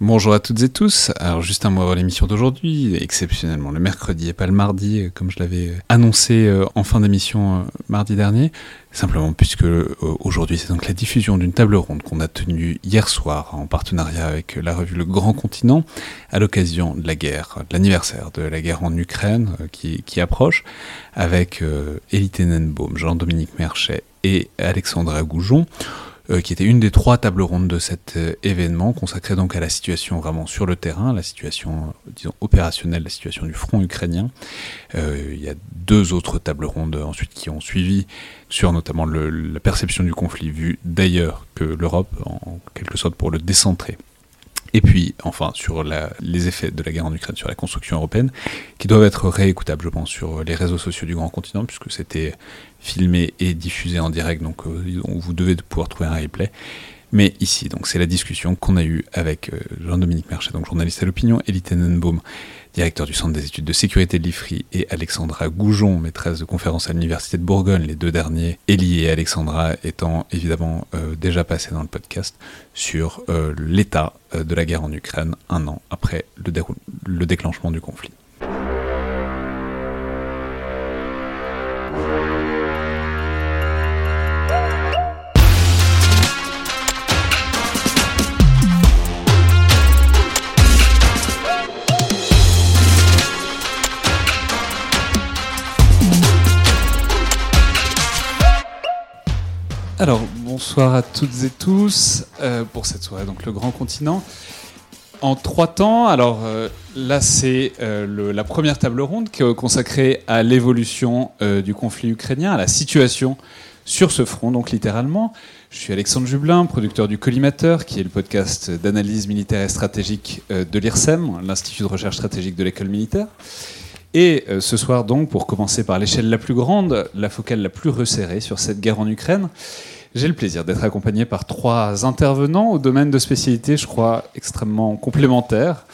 Bonjour à toutes et tous. Alors juste un mot avant l'émission d'aujourd'hui, exceptionnellement le mercredi et pas le mardi, euh, comme je l'avais annoncé euh, en fin d'émission euh, mardi dernier. Simplement puisque aujourd'hui c'est donc la diffusion d'une table ronde qu'on a tenue hier soir en partenariat avec la revue Le Grand Continent à l'occasion de la guerre, de l'anniversaire de la guerre en Ukraine qui, qui approche, avec Elie Tenenbaum, Jean-Dominique Merchet et Alexandra Goujon. Euh, qui était une des trois tables rondes de cet euh, événement, consacré donc à la situation vraiment sur le terrain, la situation, euh, disons, opérationnelle, la situation du front ukrainien. il y a deux autres tables rondes ensuite qui ont suivi sur notamment la perception du conflit vu d'ailleurs que l'Europe, en quelque sorte pour le décentrer. Et puis, enfin, sur les effets de la guerre en Ukraine sur la construction européenne, qui doivent être réécoutables, je pense, sur les réseaux sociaux du grand continent, puisque c'était filmé et diffusé en direct, donc euh, vous devez pouvoir trouver un replay. Mais ici, donc, c'est la discussion qu'on a eue avec euh, Jean-Dominique Merchet, donc journaliste à l'opinion, Elie Tenenbaum, directeur du Centre des études de sécurité de l'IFRI, et Alexandra Goujon, maîtresse de conférence à l'Université de Bourgogne, les deux derniers, Elie et Alexandra étant évidemment euh, déjà passés dans le podcast, sur l'état de la guerre en Ukraine un an après le déclenchement du conflit. Alors, bonsoir à toutes et tous euh, pour cette soirée, donc le grand continent. En trois temps, alors euh, là c'est euh, la première table ronde qui est consacrée à l'évolution du conflit ukrainien, à la situation sur ce front, donc littéralement. Je suis Alexandre Jublin, producteur du Collimateur, qui est le podcast d'analyse militaire et stratégique de l'IRSEM, l'Institut de recherche stratégique de l'école militaire. Et ce soir donc, pour commencer par l'échelle la plus grande, la focale la plus resserrée sur cette guerre en Ukraine, j'ai le plaisir d'être accompagné par trois intervenants au domaine de spécialité, je crois, extrêmement complémentaires.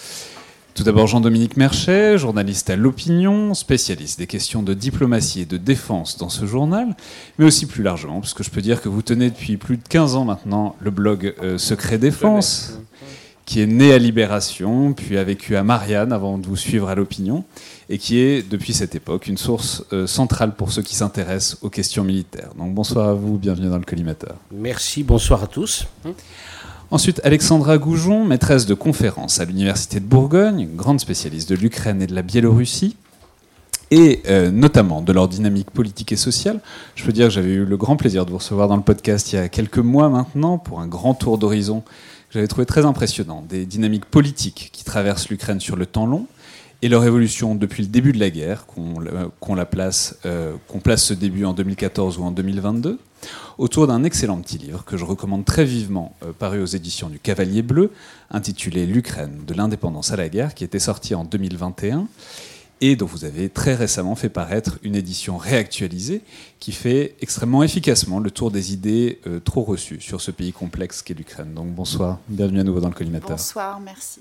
Tout d'abord Jean-Dominique Merchet, journaliste à l'opinion, spécialiste des questions de diplomatie et de défense dans ce journal, mais aussi plus largement, parce que je peux dire que vous tenez depuis plus de 15 ans maintenant le blog euh, Secret Défense, qui est né à Libération, puis a vécu à Marianne avant de vous suivre à l'opinion, et qui est, depuis cette époque, une source euh, centrale pour ceux qui s'intéressent aux questions militaires. Donc bonsoir à vous, bienvenue dans le collimateur. Merci, bonsoir à tous. Ensuite, Alexandra Goujon, maîtresse de conférences à l'Université de Bourgogne, grande spécialiste de l'Ukraine et de la Biélorussie, et euh, notamment de leur dynamique politique et sociale. Je peux dire que j'avais eu le grand plaisir de vous recevoir dans le podcast il y a quelques mois maintenant pour un grand tour d'horizon que j'avais trouvé très impressionnant, des dynamiques politiques qui traversent l'Ukraine sur le temps long, et leur évolution depuis le début de la guerre, qu'on la place, euh, qu'on place ce début en 2014 ou en 2022, autour d'un excellent petit livre que je recommande très vivement, euh, paru aux éditions du Cavalier Bleu, intitulé L'Ukraine, de l'indépendance à la guerre, qui était sorti en 2021 et dont vous avez très récemment fait paraître une édition réactualisée qui fait extrêmement efficacement le tour des idées euh, trop reçues sur ce pays complexe qu'est l'Ukraine. Donc bonsoir, bienvenue à nouveau dans le collimateur. Bonsoir, merci.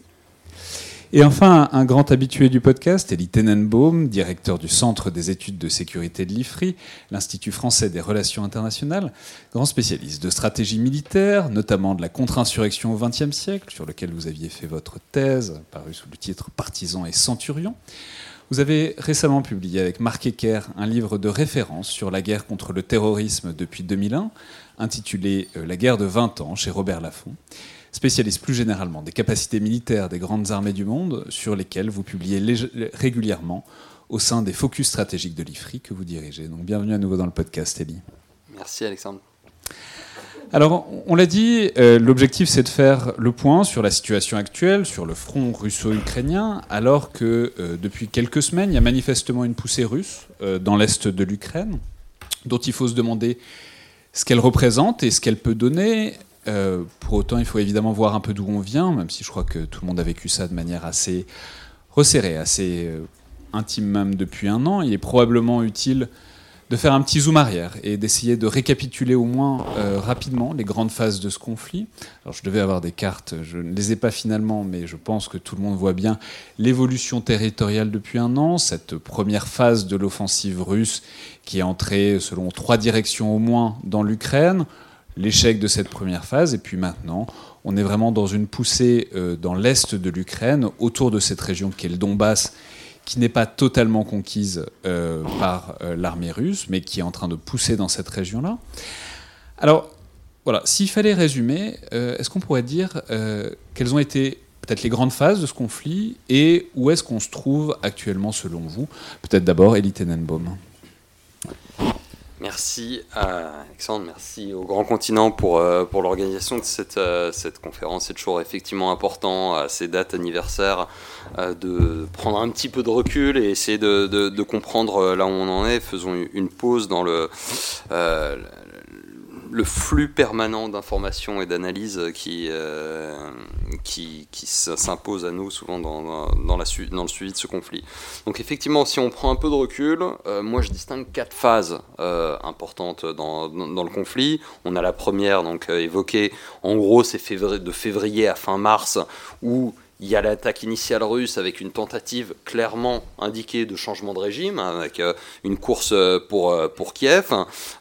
Et enfin, un grand habitué du podcast, Elie Tenenbaum, directeur du Centre des études de sécurité de l'IFRI, l'Institut français des relations internationales, grand spécialiste de stratégie militaire, notamment de la contre-insurrection au XXe siècle, sur lequel vous aviez fait votre thèse, parue sous le titre Partisans et Centurions. Vous avez récemment publié avec Marc Ecker un livre de référence sur la guerre contre le terrorisme depuis 2001, intitulé euh, La guerre de 20 ans chez Robert Laffont spécialiste plus généralement des capacités militaires des grandes armées du monde, sur lesquelles vous publiez régulièrement au sein des focus stratégiques de l'IFRI que vous dirigez. Donc bienvenue à nouveau dans le podcast, Elie. Merci Alexandre. Alors, on l'a dit, euh, l'objectif c'est de faire le point sur la situation actuelle, sur le front russo-ukrainien, alors que euh, depuis quelques semaines, il y a manifestement une poussée russe euh, dans l'est de l'Ukraine, dont il faut se demander ce qu'elle représente et ce qu'elle peut donner. Euh, pour autant, il faut évidemment voir un peu d'où on vient, même si je crois que tout le monde a vécu ça de manière assez resserrée, assez euh, intime même depuis un an. Il est probablement utile de faire un petit zoom arrière et d'essayer de récapituler au moins euh, rapidement les grandes phases de ce conflit. Alors je devais avoir des cartes, je ne les ai pas finalement, mais je pense que tout le monde voit bien l'évolution territoriale depuis un an, cette première phase de l'offensive russe qui est entrée selon trois directions au moins dans l'Ukraine l'échec de cette première phase, et puis maintenant, on est vraiment dans une poussée dans l'est de l'Ukraine, autour de cette région qui est le Donbass, qui n'est pas totalement conquise par l'armée russe, mais qui est en train de pousser dans cette région-là. Alors, voilà, s'il fallait résumer, est-ce qu'on pourrait dire quelles ont été peut-être les grandes phases de ce conflit et où est-ce qu'on se trouve actuellement selon vous? Peut-être d'abord Elie Tenenbaum. Merci Alexandre, merci au Grand Continent pour, euh, l'organisation de cette, euh, cette conférence. C'est toujours effectivement important à ces dates anniversaires euh, de prendre un petit peu de recul et essayer de, de, comprendre là où on en est. Faisons une pause dans le, le flux permanent d'informations et d'analyses qui, euh, qui, qui s'impose à nous souvent dans, dans, la, dans, le suivi de ce conflit. Donc effectivement, si on prend un peu de recul, euh, moi je distingue quatre phases euh, importantes dans, dans, le conflit. On a la première, donc évoquée, en gros c'est de février à fin mars, où il y a l'attaque initiale russe avec une tentative clairement indiquée de changement de régime, hein, avec euh, une course euh, pour, euh, pour Kiev,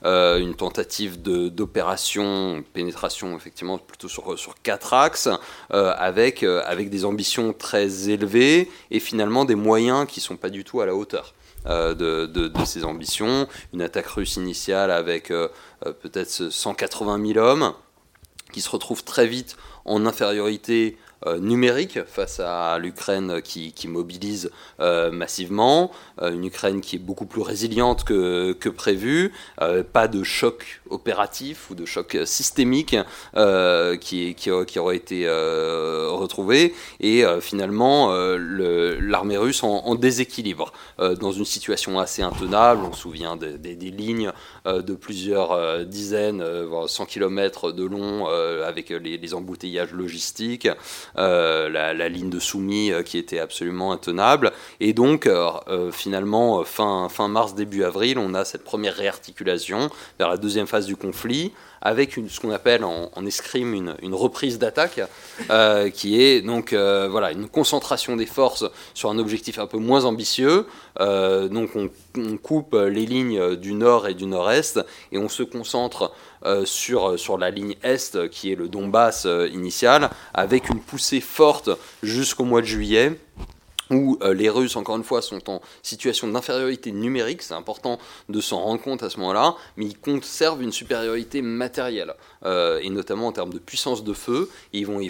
une tentative d'opération, pénétration effectivement plutôt sur, quatre axes, avec, avec des ambitions très élevées et finalement des moyens qui ne sont pas du tout à la hauteur. de, de, ambitions. Une attaque russe initiale avec peut-être 180 000 hommes qui se retrouvent très vite en infériorité numérique face à l'Ukraine qui, mobilise euh, massivement, euh, une Ukraine qui est beaucoup plus résiliente que prévu, pas de choc opératif ou de choc systémique qui, qui, qui, aurait été retrouvé, et finalement l'armée russe en, déséquilibre, dans une situation assez intenable, on se souvient des, lignes de plusieurs dizaines, voire 100 km de long avec les, embouteillages logistiques. Euh, la, ligne de soumis euh, qui était absolument intenable. Et donc, euh, finalement, fin, fin mars, début avril, on a cette première réarticulation vers la deuxième phase du conflit avec une, ce qu'on appelle en, escrime une, une reprise d'attaque, qui est donc voilà, une concentration des forces sur un objectif un peu moins ambitieux. donc on, on, coupe les lignes du nord et du nord-est et on se concentre euh, sur, sur la ligne Est, qui est le Donbass euh, initial, avec une poussée forte jusqu'au mois de juillet où euh, les Russes, encore une fois, sont en situation d'infériorité numérique, c'est important de s'en rendre compte à ce moment-là, mais ils conservent une supériorité matérielle, euh, et notamment en termes de puissance de feu, ils vont,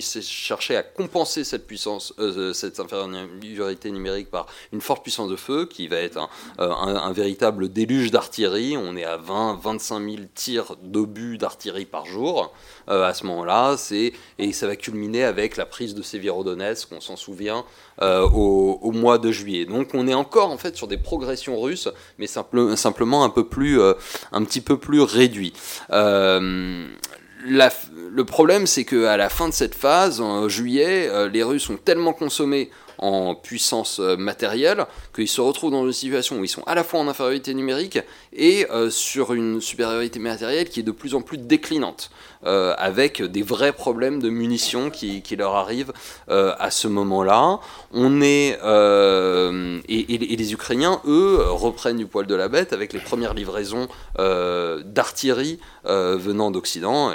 chercher à compenser cette puissance, euh, cette infériorité numérique par une forte puissance de feu, qui va être un, véritable déluge d'artillerie, on est à 20-25 000 tirs d'obus d'artillerie par jour, à ce moment-là, et ça va culminer avec la prise de Sévérodonetsk, on s'en souvient, euh, au, mois de juillet. Donc on est encore en fait sur des progressions russes, mais simplement un peu plus, euh, un petit peu plus réduit. Euh, le problème, c'est qu'à la fin de cette phase, en juillet, les Russes ont tellement consommé en puissance matérielle qu'ils se retrouvent dans une situation où ils sont à la fois en infériorité numérique et sur une supériorité matérielle qui est de plus en plus déclinante. Euh, avec des vrais problèmes de munitions qui, leur arrivent euh, à ce moment-là. On est euh, et, les Ukrainiens, eux, reprennent du poil de la bête avec les premières livraisons d'artillerie venant d'Occident,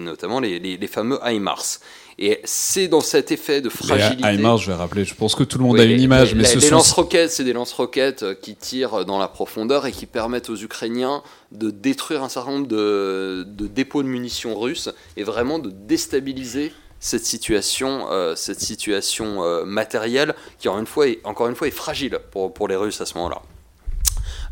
notamment les, les fameux HIMARS. Et c'est dans cet effet de fragilité. Les HIMARS, je vais rappeler, je pense que tout le monde a une image. mais les, les lance-roquettes, c'est des lance-roquettes qui tirent dans la profondeur et qui permettent aux Ukrainiens de détruire un certain nombre de, dépôts de munitions russes et vraiment de déstabiliser cette situation, euh, cette situation euh, matérielle qui, encore une fois, est, encore une fois, est fragile pour, pour les Russes à ce moment-là.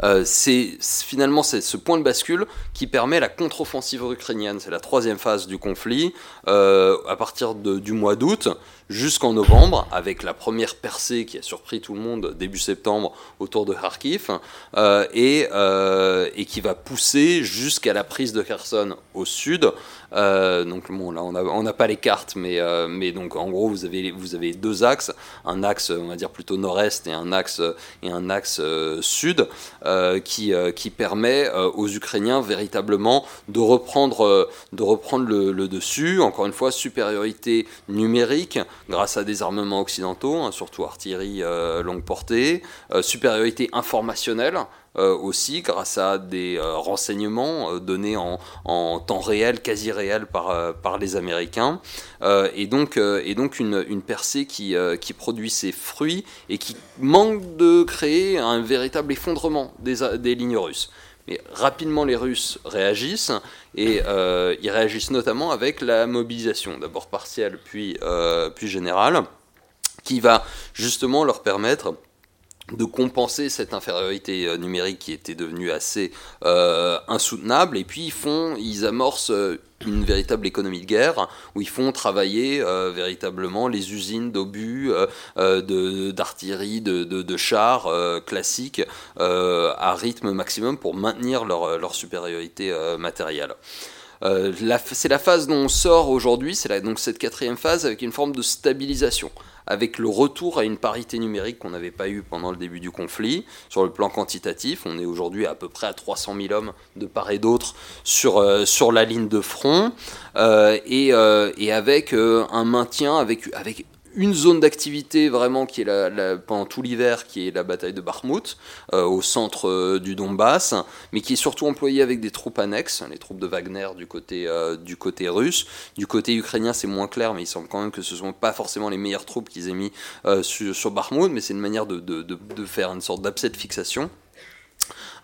Euh, c'est finalement ce point de bascule qui permet la contre-offensive ukrainienne. C'est la troisième phase du conflit. à partir du mois d'août, jusqu'en novembre, avec la première percée qui a surpris tout le monde début septembre autour de Kharkiv, euh, et, euh, et, qui va pousser jusqu'à la prise de Kherson au sud. Euh, donc bon, là on n'a pas les cartes, mais, mais donc en gros vous avez, vous avez deux axes, un axe on va dire plutôt nord-est et un axe, et un axe sud, qui, qui permet aux Ukrainiens véritablement de reprendre, de reprendre le, le dessus. Encore une fois, supériorité numérique, grâce à des armements occidentaux, hein, surtout artillerie euh, longue portée, euh, supériorité informationnelle, euh, aussi grâce à des renseignements donnés en, temps réel, quasi réel par, par les Américains, et donc, une, percée qui, qui produit ses fruits et qui manque de créer un véritable effondrement des lignes russes. Mais rapidement, les Russes réagissent, et ils réagissent notamment avec la mobilisation, d'abord partielle, puis, puis générale, qui va justement leur permettre de compenser cette infériorité euh, numérique qui était devenue assez euh, insoutenable et puis ils font ils amorcent euh, une véritable économie de guerre où ils font travailler véritablement les usines d'obus, d'artillerie, de, chars classiques à rythme maximum pour maintenir leur, leur supériorité matérielle. c'est la phase dont on sort aujourd'hui, c'est donc cette quatrième phase avec une forme de stabilisation avec le retour à une parité numérique qu'on n'avait pas eu pendant le début du conflit. Sur le plan quantitatif, on est aujourd'hui à peu près à 300 000 hommes de part et d'autre sur, euh, la ligne de front, euh, et, euh, et, avec un maintien, avec, avec une zone d'activité vraiment qui est la, pendant tout l'hiver, qui est la bataille de Bakhmut, euh, au centre euh, du Donbass, mais qui est surtout employée avec des troupes annexes, les troupes de Wagner du côté, euh, du côté russe. Du côté ukrainien, c'est moins clair, mais il semble quand même que ce ne sont pas forcément les meilleures troupes qu'ils aient mis sur, sur Bakhmut, mais c'est une manière de, de, de, faire une sorte d'abcès de fixation.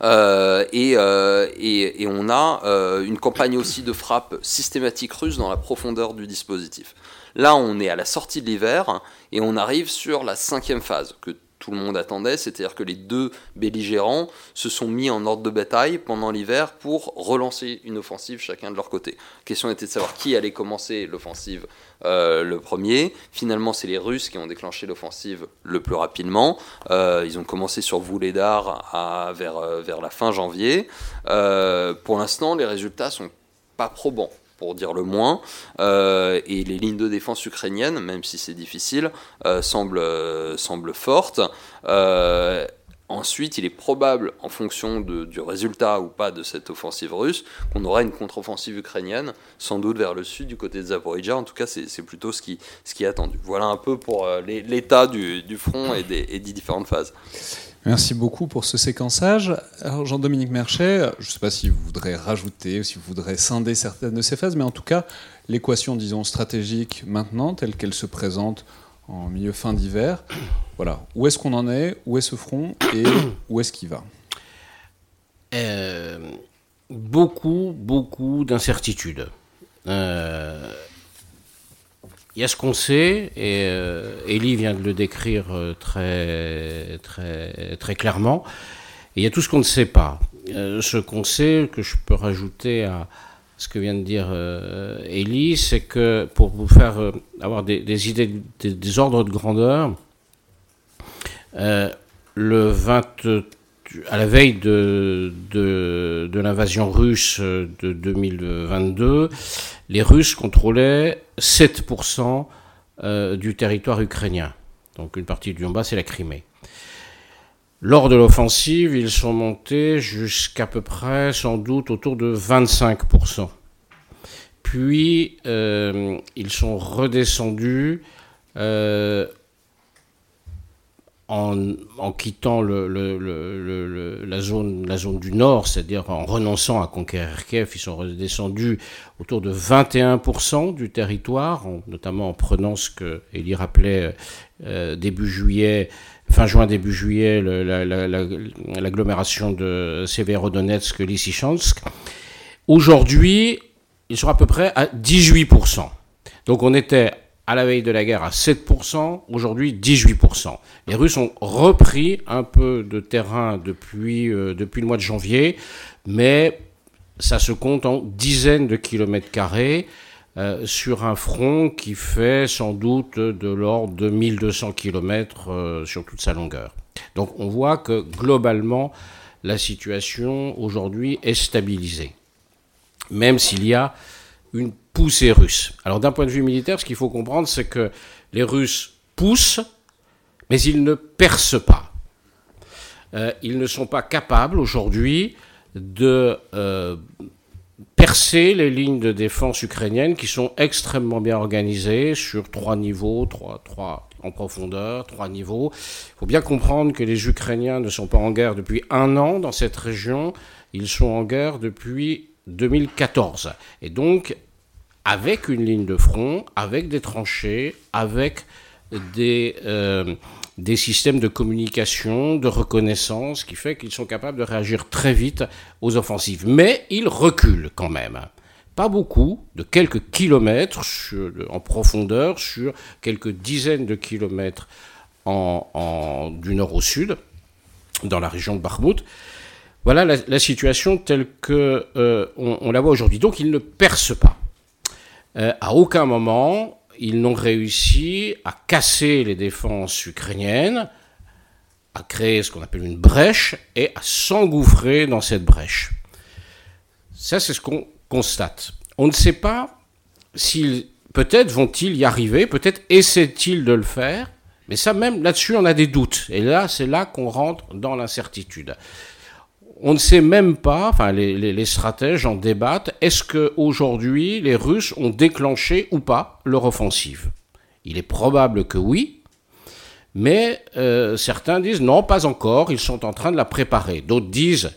et, et, on a une campagne aussi de frappe systématique russe dans la profondeur du dispositif. Là, on est à la sortie de l'hiver et on arrive sur la cinquième phase que tout le monde attendait, c'est-à-dire que les deux belligérants se sont mis en ordre de bataille pendant l'hiver pour relancer une offensive chacun de leur côté. La question était de savoir qui allait commencer l'offensive euh, le premier. Finalement, c'est les Russes qui ont déclenché l'offensive le plus rapidement. Euh, ils ont commencé sur Vouledar vers, euh, vers la fin janvier. pour l'instant, les résultats sont pas probants pour dire le moins, euh, et les lignes de défense ukrainiennes, même si c'est difficile, euh, semblent, euh, semblent, fortes. ensuite, il est probable, en fonction du résultat ou pas de cette offensive russe, qu'on aura une contre-offensive ukrainienne, sans doute vers le sud, du côté de Zaporizhia. En tout cas, c'est plutôt ce qui, ce qui est attendu. Voilà un peu pour l'état du, du, front et des, et des différentes phases. Merci beaucoup pour ce séquençage. Alors Jean-Dominique Merchet, je ne sais pas si vous voudrez rajouter ou si vous voudrez scinder certaines de ces phases, mais en tout cas, l'équation, disons, stratégique maintenant, telle qu'elle se présente en milieu fin d'hiver, voilà, où est-ce qu'on en est, où est ce front? Et où est-ce qu'il va? Euh, Beaucoup, beaucoup d'incertitudes. Euh, il y a ce qu'on sait, et euh, Elie vient de le décrire euh, très, très, très clairement, et il y a tout ce qu'on ne sait pas. Euh, ce qu'on sait, que je peux rajouter à ce que vient de dire euh, Elie, c'est que pour vous faire avoir des, idées, des, ordres de grandeur, le 20, à la veille de, de, de l'invasion russe de 2022, les Russes contrôlaient 7% euh, du territoire ukrainien. Donc une partie du Donbass et la Crimée. Lors de l'offensive, ils sont montés jusqu'à peu près, sans doute, autour de 25%. Puis, euh, ils sont redescendus euh, en, quittant la, zone, du nord, c'est-à-dire en renonçant à conquérir Kiev, ils sont redescendus autour de 21% du territoire, notamment en prenant ce que Elie rappelait euh, début juillet, fin juin, début juillet, l'agglomération de Severodonetsk, Lysychansk. Aujourd'hui, ils sont à peu près à 18%. Donc on était à la veille de la guerre à 7%, aujourd'hui 18%. Les Russes ont repris un peu de terrain depuis, euh, depuis le mois de janvier, mais ça se compte en dizaines de kilomètres carrés euh, sur un front qui fait sans doute de l'ordre de 1200 kilomètres euh, sur toute sa longueur. Donc on voit que globalement, la situation aujourd'hui est stabilisée, même s'il y a une poussée russe. Alors d'un point de vue militaire, ce qu'il faut comprendre, c'est que les Russes poussent, mais ils ne percent pas. Euh, ils ne sont pas capables aujourd'hui de euh, percer les lignes de défense ukrainiennes qui sont extrêmement bien organisées sur trois niveaux, trois, trois en profondeur, trois niveaux. Il faut bien comprendre que les Ukrainiens ne sont pas en guerre depuis un an dans cette région, ils sont en guerre depuis 2014. Et donc, avec une ligne de front, avec des tranchées, avec des, euh, des systèmes de communication, de reconnaissance, qui fait qu'ils sont capables de réagir très vite aux offensives. Mais ils reculent quand même. Pas beaucoup, de quelques kilomètres en profondeur, sur quelques dizaines de kilomètres en, du nord au sud, dans la région de Bakhmut. Voilà la, situation telle que euh, la voit aujourd'hui. Donc ils ne percent pas. Euh, à aucun moment, ils n'ont réussi à casser les défenses ukrainiennes, à créer ce qu'on appelle une brèche et à s'engouffrer dans cette brèche. Ça, c'est ce qu'on constate. On ne sait pas s'ils, peut-être vont-ils y arriver, peut-être essaient-ils de le faire, mais ça même là-dessus, on a des doutes. Et là, c'est là qu'on rentre dans l'incertitude on ne sait même pas, enfin les, stratèges en débattent, est-ce qu'aujourd'hui les Russes ont déclenché ou pas leur offensive? Il est probable que oui, mais euh, certains disent non, pas encore, ils sont en train de la préparer. D'autres disent,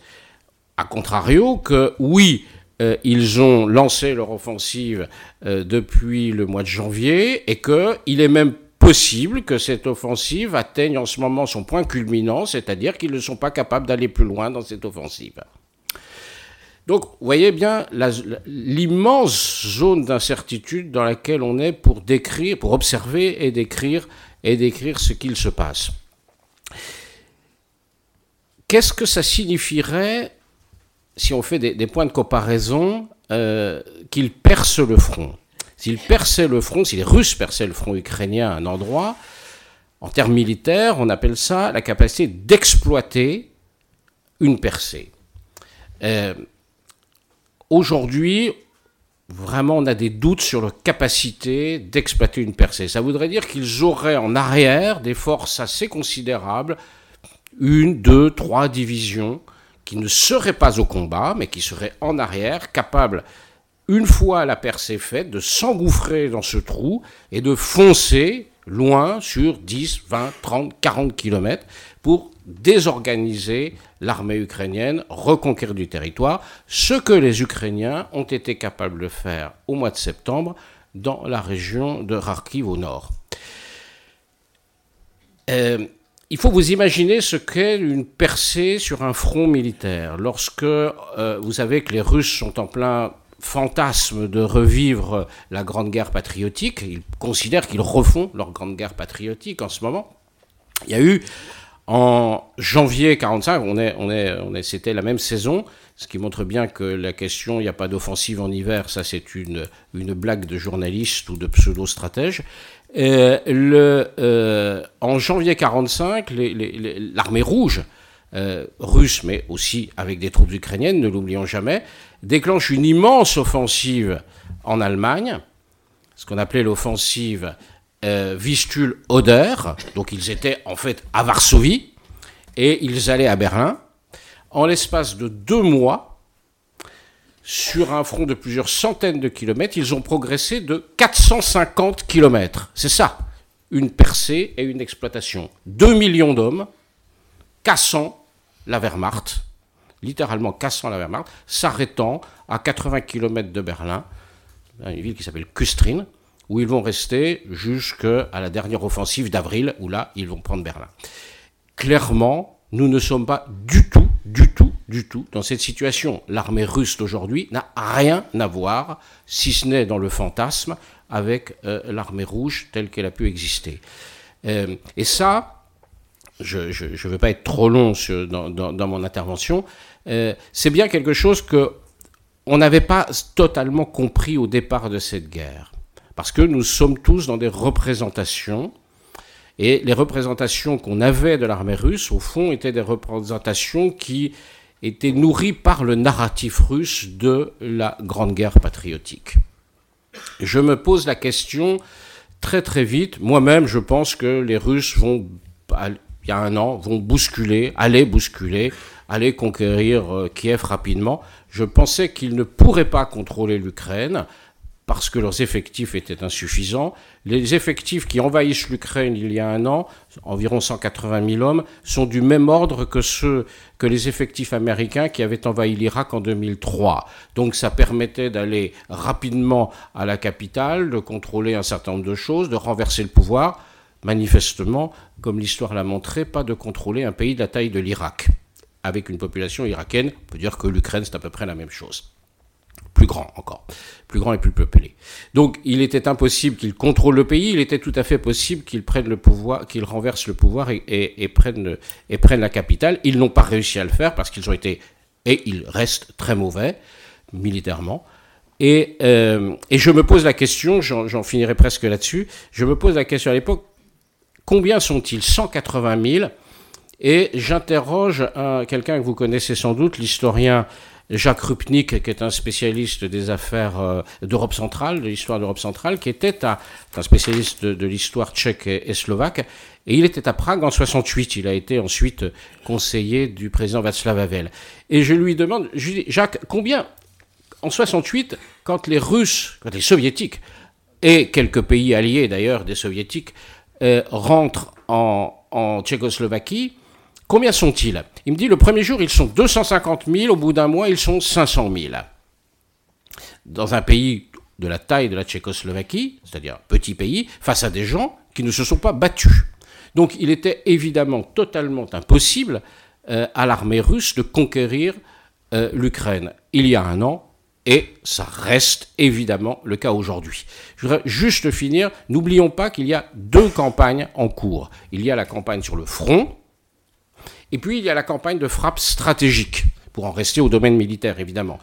à contrario, que oui, euh, ils ont lancé leur offensive euh, depuis le mois de janvier et qu'il est même possible que cette offensive atteigne en ce moment son point culminant, c'est-à-dire qu'ils ne sont pas capables d'aller plus loin dans cette offensive. Donc, vous voyez bien l'immense zone d'incertitude dans laquelle on est pour décrire, pour observer et décrire et décrire ce qu'il se passe. Qu'est-ce que ça signifierait si on fait des, points de comparaison euh, qu'ils percent le front? S'ils perçaient le front, si les Russes perçaient le front ukrainien à un endroit, en termes militaires, on appelle ça la capacité d'exploiter une percée. Euh, aujourd'hui, vraiment, on a des doutes sur la capacité d'exploiter une percée. Ça voudrait dire qu'ils auraient en arrière des forces assez considérables, une, deux, trois divisions, qui ne seraient pas au combat, mais qui seraient en arrière, capables une fois la percée faite, de s'engouffrer dans ce trou et de foncer loin sur 10, 20, 30, 40 kilomètres pour désorganiser l'armée ukrainienne, reconquérir du territoire, ce que les Ukrainiens ont été capables de faire au mois de septembre dans la région de Kharkiv au nord. Euh, il faut vous imaginer ce qu'est une percée sur un front militaire. Lorsque euh, vous savez que les Russes sont en plein fantasme de revivre la Grande Guerre patriotique. Ils considèrent qu'ils refont leur Grande Guerre patriotique en ce moment. Il y a eu en janvier 45, on est, on est, on est, c'était la même saison, ce qui montre bien que la question, il n'y a pas d'offensive en hiver, ça c'est une, une blague de journaliste ou de pseudo-stratège. Euh, en janvier 45, l'armée rouge euh, russe, mais aussi avec des troupes ukrainiennes, ne l'oublions jamais, déclenche une immense offensive en Allemagne, ce qu'on appelait l'offensive euh, Vistule-Oder. Donc ils étaient en fait à Varsovie et ils allaient à Berlin. En l'espace de deux mois, sur un front de plusieurs centaines de kilomètres, ils ont progressé de 450 kilomètres. C'est ça, une percée et une exploitation. Deux millions d'hommes cassant la Wehrmacht, littéralement cassant la Wehrmacht, s'arrêtant à 80 km de Berlin, une ville qui s'appelle Kustrin, où ils vont rester jusqu'à la dernière offensive d'avril, où là, ils vont prendre Berlin. Clairement, nous ne sommes pas du tout, du tout, du tout dans cette situation. L'armée russe d'aujourd'hui n'a rien à voir, si ce n'est dans le fantasme, avec euh, l'armée rouge telle qu'elle a pu exister. Euh, et ça, je ne veux pas être trop long dans, mon intervention, euh, c'est bien quelque chose que on n'avait pas totalement compris au départ de cette guerre. Parce que nous sommes tous dans des représentations, et les représentations qu'on avait de l'armée russe, au fond, étaient des représentations qui étaient nourries par le narratif russe de la Grande Guerre patriotique. Je me pose la question très très vite, moi-même je pense que les Russes vont il y a un an, vont bousculer, aller bousculer, aller conquérir euh, Kiev rapidement. Je pensais qu'ils ne pourraient pas contrôler l'Ukraine parce que leurs effectifs étaient insuffisants. Les effectifs qui envahissent l'Ukraine il y a un an, environ 180 000 hommes, sont du même ordre que ceux que les effectifs américains qui avaient envahi l'Irak en 2003. Donc ça permettait d'aller rapidement à la capitale, de contrôler un certain nombre de choses, de renverser le pouvoir. Manifestement, comme l'histoire l'a montré, pas de contrôler un pays de la taille de l'Irak. Avec une population irakienne, on peut dire que l'Ukraine, c'est à peu près la même chose plus grand encore, plus grand et plus peuplé. Donc il était impossible qu'il contrôle le pays, il était tout à fait possible qu'il prenne le pouvoir, qu'il renverse le pouvoir et, et, et prenne la capitale. Ils n'ont pas réussi à le faire parce qu'ils ont été, et ils restent très mauvais militairement. Et, euh, et je me pose la question, j'en finirai presque là-dessus, je me pose la question à l'époque, combien sont-ils? 180 000 et j'interroge quelqu'un que vous connaissez sans doute, l'historien Jacques Rupnik, qui est un spécialiste des affaires euh, d'Europe centrale, de l'histoire d'Europe centrale, qui était un spécialiste de, l'histoire tchèque et, slovaque, et il était à Prague en 68. Il a été ensuite conseiller du président Václav Havel. Et je lui demande, Jacques, combien en 68, quand les Russes, quand les Soviétiques et quelques pays alliés d'ailleurs des Soviétiques euh, rentrent en, Tchécoslovaquie, Combien sont-ils? Il me dit le premier jour, ils sont 250 000, au bout d'un mois, ils sont 500 000. Dans un pays de la taille de la Tchécoslovaquie, c'est-à-dire petit pays, face à des gens qui ne se sont pas battus. Donc il était évidemment totalement impossible euh, à l'armée russe de conquérir euh, l'Ukraine il y a un an, et ça reste évidemment le cas aujourd'hui. Je voudrais juste finir, n'oublions pas qu'il y a deux campagnes en cours. Il y a la campagne sur le front, et puis il y a la campagne de frappe stratégique, pour en rester au domaine militaire évidemment.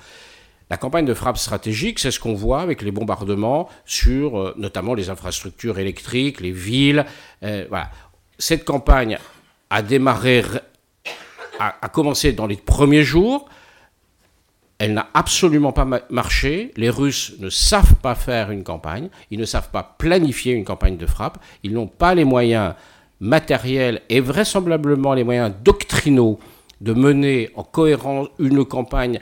La campagne de frappe stratégique, c'est ce qu'on voit avec les bombardements sur euh, notamment les infrastructures électriques, les villes. Euh, voilà. Cette campagne a démarré, a, a, commencé dans les premiers jours. Elle n'a absolument pas marché. Les Russes ne savent pas faire une campagne. Ils ne savent pas planifier une campagne de frappe. Ils n'ont pas les moyens matériels et vraisemblablement les moyens doctrinaux de mener en cohérence une campagne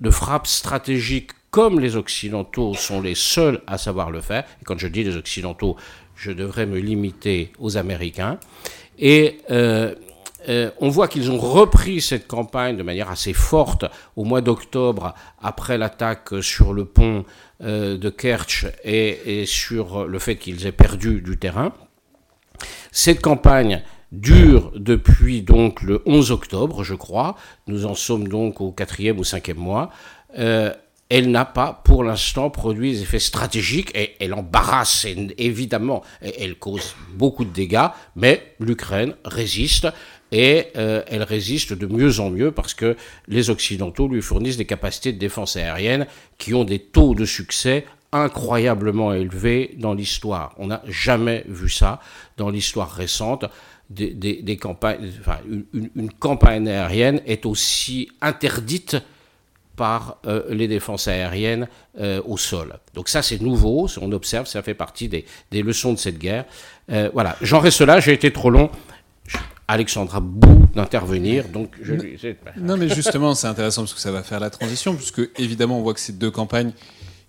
de frappe stratégique comme les Occidentaux sont les seuls à savoir le faire. Et quand je dis les Occidentaux, je devrais me limiter aux Américains. Et euh, euh, on voit qu'ils ont repris cette campagne de manière assez forte au mois d'octobre après l'attaque sur le pont euh, de Kerch et, et, sur le fait qu'ils aient perdu du terrain. Cette campagne dure depuis donc le 11 octobre, je crois. Nous en sommes donc au quatrième ou cinquième mois. Euh, elle n'a pas pour l'instant produit des effets stratégiques et elle embarrasse évidemment, elle cause beaucoup de dégâts, mais l'Ukraine résiste et euh, elle résiste de mieux en mieux parce que les Occidentaux lui fournissent des capacités de défense aérienne qui ont des taux de succès incroyablement élevé dans l'histoire. On n'a jamais vu ça dans l'histoire récente. Une, campagne aérienne est aussi interdite par euh, les défenses aériennes euh, au sol. Donc ça c'est nouveau, on observe, ça fait partie des, leçons de cette guerre. Voilà, j'en reste là, j'ai été trop long. Alexandra Bou d'intervenir. Donc je... Non, mais justement, c'est intéressant parce que ça va faire la transition, puisque évidemment, on voit que ces deux campagnes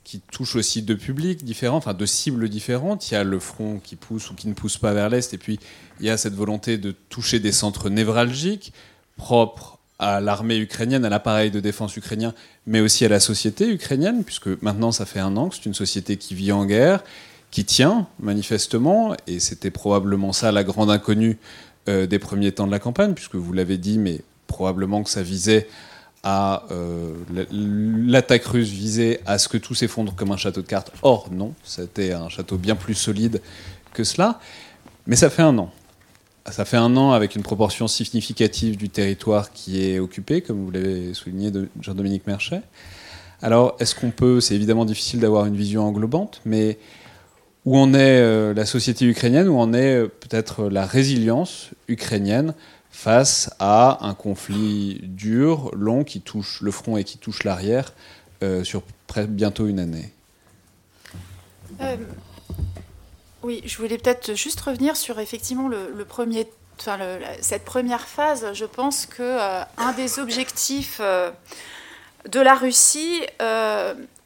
qui touche aussi deux publics différents, enfin deux cibles différentes. Il y a le front qui pousse ou qui ne pousse pas vers l'Est, et puis il y a cette volonté de toucher des centres névralgiques propres à l'armée ukrainienne, à l'appareil de défense ukrainien, mais aussi à la société ukrainienne, puisque maintenant ça fait un an que c'est une société qui vit en guerre, qui tient manifestement, et c'était probablement ça la grande inconnue des premiers temps de la campagne, puisque vous l'avez dit, mais probablement que ça visait à euh, l'attaque russe visait à ce que tout s'effondre comme un château de cartes. Or, non, c'était un château bien plus solide que cela. Mais ça fait un an. Ça fait un an avec une proportion significative du territoire qui est occupé, comme vous l'avez souligné, Jean-Dominique Merchet. Alors, est-ce qu'on peut, c'est évidemment difficile d'avoir une vision englobante, mais où en est euh, la société ukrainienne, où en est euh, peut-être la résilience ukrainienne face à un conflit dur, long, qui touche le front et qui touche l'arrière euh, sur bientôt une année. Euh, oui, je voulais peut-être juste revenir sur effectivement le, premier cette première phase, je pense que un des objectifs de la Russie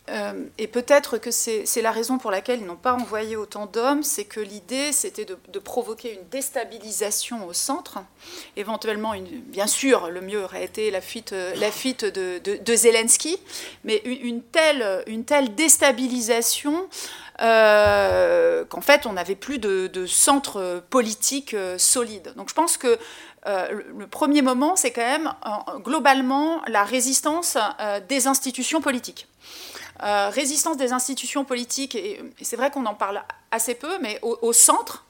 euh, et peut-être que c'est la raison pour laquelle ils n'ont pas envoyé autant d'hommes, c'est que l'idée, c'était de, provoquer une déstabilisation au centre. Éventuellement, bien sûr, le mieux aurait été la fuite, fuite de, Zelensky, mais une, telle, déstabilisation euh, qu'en fait, on n'avait plus de, centre politique euh, solide. Donc je pense que le premier moment, c'est quand même globalement la résistance des institutions politiques. Euh, résistance des institutions politiques, et, c'est vrai qu'on en parle assez peu, mais au, centre,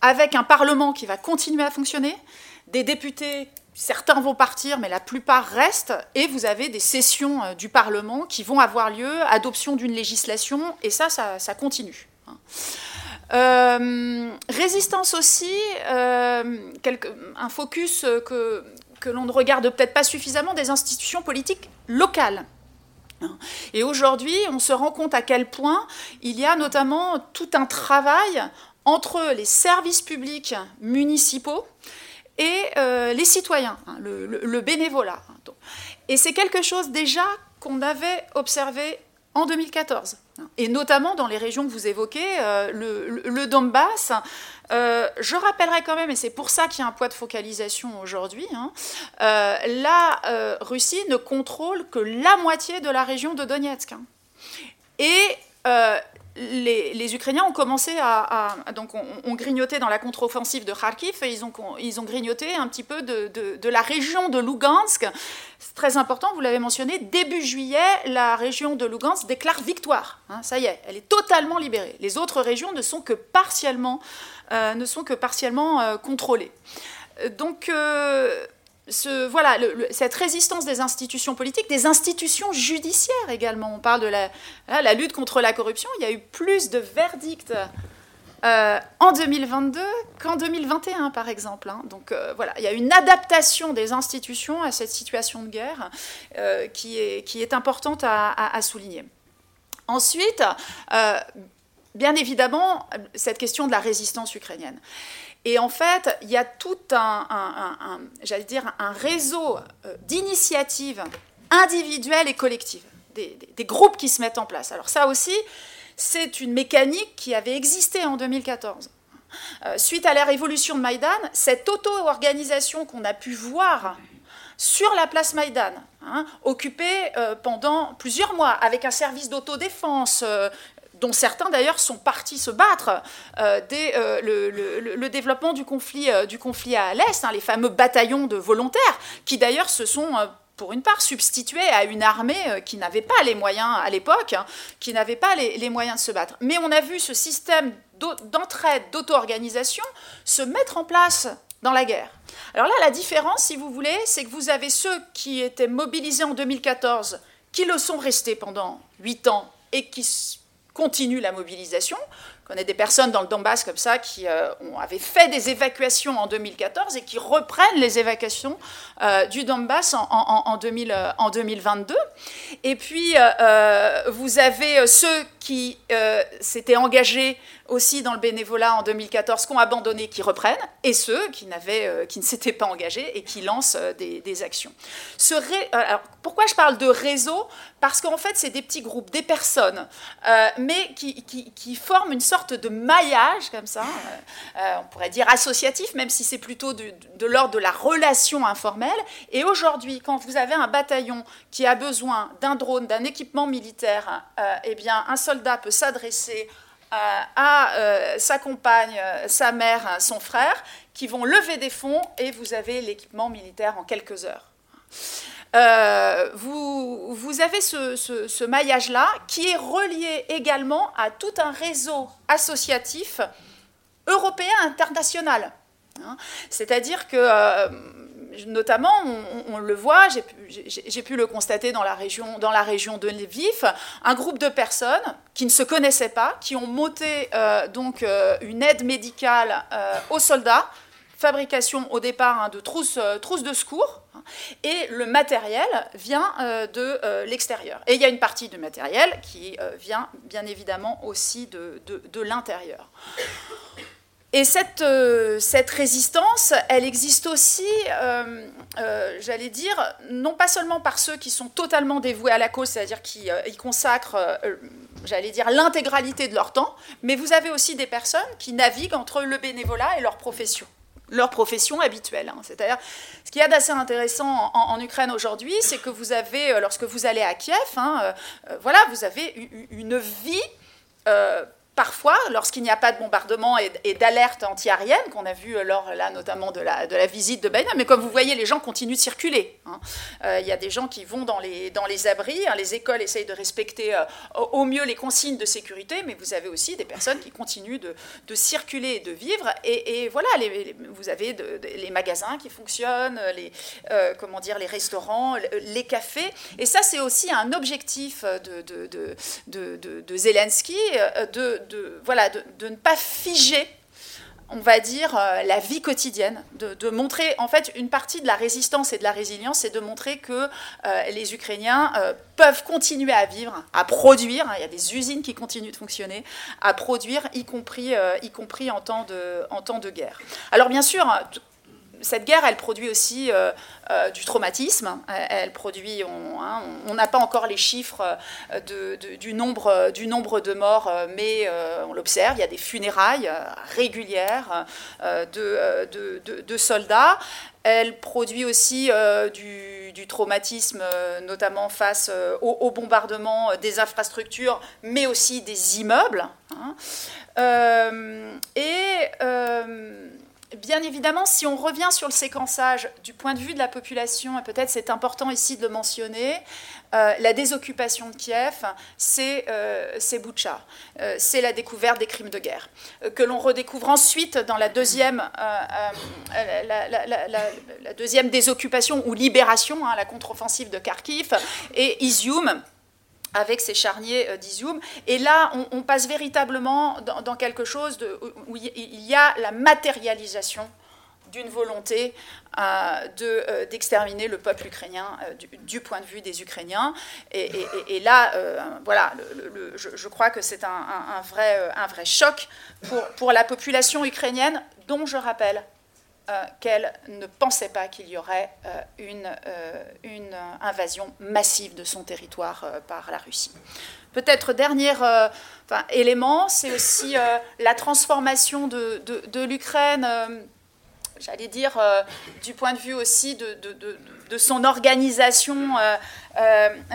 avec un Parlement qui va continuer à fonctionner, des députés, certains vont partir, mais la plupart restent, et vous avez des sessions euh, du Parlement qui vont avoir lieu, adoption d'une législation, et ça, ça, continue. Euh, résistance aussi, un focus que l'on ne regarde peut-être pas suffisamment des institutions politiques locales. Et aujourd'hui, on se rend compte à quel point il y a notamment tout un travail entre les services publics municipaux et euh, les citoyens, hein, le, bénévolat. Et c'est quelque chose déjà qu'on avait observé en 2014, et notamment dans les régions que vous évoquez, euh, le, Donbass, euh, je rappellerai quand même, et c'est pour ça qu'il y a un poids de focalisation aujourd'hui, hein, euh, la euh, Russie ne contrôle que la moitié de la région de Donetsk. Hein. Et les, Ukrainiens ont commencé à, donc on, grignoté dans la contre-offensive de Kharkiv et ils ont, ont grignoté un petit peu de, la région de Lugansk. C'est très important, vous l'avez mentionné, début juillet, la région de Lugansk déclare victoire. Hein, ça y est, elle est totalement libérée. Les autres régions ne sont que partiellement ne sont que partiellement euh, contrôlées. Donc, euh, ce, voilà, cette résistance des institutions politiques, des institutions judiciaires également. On parle de la, la lutte contre la corruption. Il y a eu plus de verdicts en 2022 qu'en 2021, par exemple. Hein. Donc voilà, il y a une adaptation des institutions à cette situation de guerre qui, est, importante à souligner. Ensuite, bien évidemment cette question de la résistance ukrainienne. Et en fait, il y a tout un, j'allais dire, un réseau euh, d'initiatives individuelles et collectives, des, groupes qui se mettent en place. Alors ça aussi, c'est une mécanique qui avait existé en 2014. Euh, suite à la révolution de Maïdan, cette auto-organisation qu'on a pu voir sur la place Maïdan, hein, occupée euh, pendant plusieurs mois, avec un service d'autodéfense, dont certains d'ailleurs sont partis se battre euh, dès euh, le, développement du conflit, euh, du conflit à l'Est, hein, les fameux bataillons de volontaires, qui d'ailleurs se sont pour une part, substitués à une armée qui n'avait pas les moyens à l'époque, hein, qui n'avait pas les, moyens de se battre. Mais on a vu ce système d'entraide, d'auto-organisation se mettre en place dans la guerre. Alors là, la différence, si vous voulez, c'est que vous avez ceux qui étaient mobilisés en 2014, qui le sont restés pendant 8 ans et qui continue la mobilisation. On connaît des personnes dans le Donbass comme ça qui euh, ont, avaient fait des évacuations en 2014 et qui reprennent les évacuations euh, du Donbass en, en, 2022. Euh, et puis, vous avez ceux qui s'étaient engagés aussi dans le bénévolat en 2014, qui ont abandonné, qui reprennent, et ceux qui, qui ne s'étaient pas engagés et qui lancent des, actions. Alors, pourquoi je parle de réseau? Parce qu'en fait, c'est des petits groupes, des personnes, mais qui, qui, forment une sorte de maillage, comme ça, euh, euh, on pourrait dire associatif, même si c'est plutôt de, l'ordre de la relation informelle. Et aujourd'hui, quand vous avez un bataillon qui a besoin d'un drone, d'un équipement militaire, euh, eh bien, un soldat peut s'adresser à sa compagne, sa mère, son frère, qui vont lever des fonds et vous avez l'équipement militaire en quelques heures. Euh, vous, vous, avez ce, maillage-là qui est relié également à tout un réseau associatif européen international. Hein. C'est-à-dire que, euh, notamment, on, le voit, j'ai pu, le constater dans la, région, de Lviv, un groupe de personnes qui ne se connaissaient pas, qui ont monté euh, donc une aide médicale aux soldats, fabrication au départ hein, de trousses, de secours, et le matériel vient euh, de euh, l'extérieur. Et il y a une partie du matériel qui euh, vient bien évidemment aussi de, l'intérieur. Et cette, cette résistance, elle existe aussi, j'allais dire, non pas seulement par ceux qui sont totalement dévoués à la cause, c'est-à-dire qui y consacrent, j'allais dire, l'intégralité de leur temps, mais vous avez aussi des personnes qui naviguent entre le bénévolat et leur profession leur profession habituelle. Hein. C'est-à-dire, ce qu'il y a d'assez intéressant en, Ukraine aujourd'hui, c'est que vous avez, euh, lorsque vous allez à Kiev, hein, euh, euh, voilà, vous avez une vie parfois, lorsqu'il n'y a pas de bombardement et, d'alerte anti-aérienne, qu'on a vu lors là, notamment de la, visite de Biden, mais comme vous voyez, les gens continuent de circuler. Hein. Euh, il y a des gens qui vont dans les, abris, hein. les écoles essayent de respecter euh, au mieux les consignes de sécurité, mais vous avez aussi des personnes qui continuent de, circuler et de vivre. Et, voilà, vous avez les magasins qui fonctionnent, les, euh, comment dire, les restaurants, les cafés. Et ça, c'est aussi un objectif de, de Zelensky, de de, voilà, de, ne pas figer on va dire, euh, la vie quotidienne, de, montrer, en fait, une partie de la résistance et de la résilience, c'est de montrer que euh, les Ukrainiens euh, peuvent continuer à vivre, à produire, hein, il y a des usines qui continuent de fonctionner, à produire, y compris, y compris en, temps de, en temps de guerre. Alors bien sûr, cette guerre, elle produit aussi euh, euh, du traumatisme. Elle, produit, hein, on n'a pas encore les chiffres euh, du, nombre, de morts, mais on l'observe. Il y a des funérailles régulières de, soldats. Elle produit aussi du, traumatisme, notamment face au, bombardement des infrastructures, mais aussi des immeubles. Hein. et Bien évidemment, si on revient sur le séquençage du point de vue de la population, et peut-être c'est important ici de le mentionner, euh, la désoccupation de Kiev, c'est euh, euh, c'est la découverte des crimes de guerre, que l'on redécouvre ensuite dans la deuxième, la, deuxième désoccupation ou libération, hein, la contre-offensive de Kharkiv, et Izium avec ces charniers euh, d'Izium. Et là, on, passe véritablement dans, quelque chose de, où il y a la matérialisation d'une volonté euh, euh, d'exterminer le peuple ukrainien du, point de vue des Ukrainiens. Et, là, voilà, je, crois que c'est un, vrai, un vrai choc pour, pour la population ukrainienne, dont je rappelle euh, qu'elle ne pensait pas qu'il y aurait euh, une, euh, une, invasion massive de son territoire par la Russie. Peut-être dernier élément, c'est aussi la transformation de, l'Ukraine, j'allais dire, du point de vue aussi de son organisation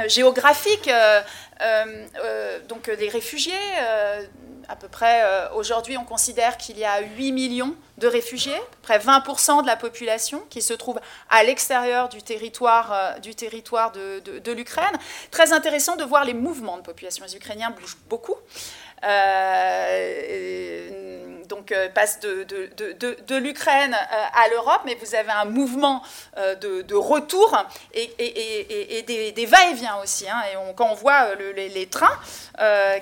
géographique. donc des réfugiés à peu près, euh, aujourd'hui, on considère qu'il y a 8 millions de réfugiés, à peu près 20% de la population qui se trouve à l'extérieur du territoire, euh, de l'Ukraine. Très intéressant de voir les mouvements de population. Les Ukrainiens bougent beaucoup. Euh, donc euh, passe de, l'Ukraine euh, à l'Europe, mais vous avez un mouvement de, retour et, des, va-et-vient aussi. Hein. et quand on voit les, trains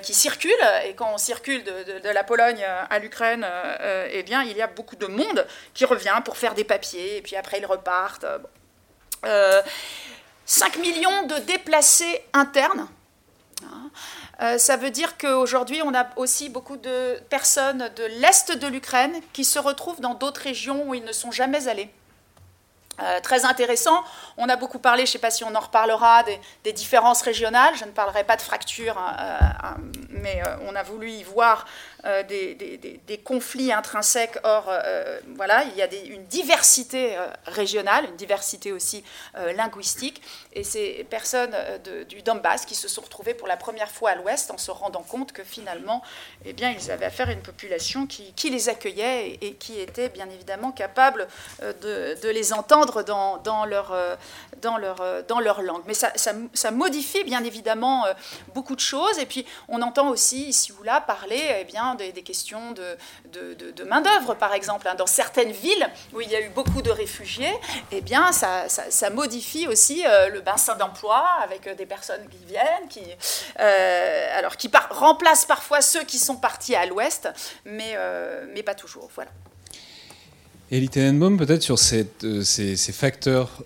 qui circulent, et quand on circule de, la Pologne à l'Ukraine, eh bien, il y a beaucoup de monde qui revient pour faire des papiers, et puis après ils repartent. 5 millions de déplacés internes. Hein. Euh, ça veut dire qu'aujourd'hui, on a aussi beaucoup de personnes de l'Est de l'Ukraine qui se retrouvent dans d'autres régions où ils ne sont jamais allés. Euh, très intéressant. On a beaucoup parlé, je ne sais pas si on en reparlera, des, différences régionales. Je ne parlerai pas de fractures, hein, euh, mais on a voulu y voir euh, des, conflits intrinsèques. Or, euh, voilà, il y a une diversité euh, régionale, une diversité aussi linguistique. Et ces personnes du Donbass qui se sont retrouvées pour la première fois à l'Ouest en se rendant compte que finalement, eh bien, ils avaient affaire à une population qui, les accueillait et, qui était bien évidemment capable de, les entendre dans, leur, dans, leur, dans leur langue. Mais ça, ça, modifie bien évidemment beaucoup de choses. Et puis, on entend aussi ici ou là parler eh bien, des, questions de, main-d'œuvre, par exemple. Hein. Dans certaines villes où il y a eu beaucoup de réfugiés, eh bien, ça, modifie aussi euh, le bassin d'emploi avec euh, des personnes qui viennent, qui, euh, alors, qui remplacent parfois ceux qui sont partis à l'ouest, mais, mais pas toujours. Voilà. Et Tenenbaum, peut-être sur ces, ces, facteurs,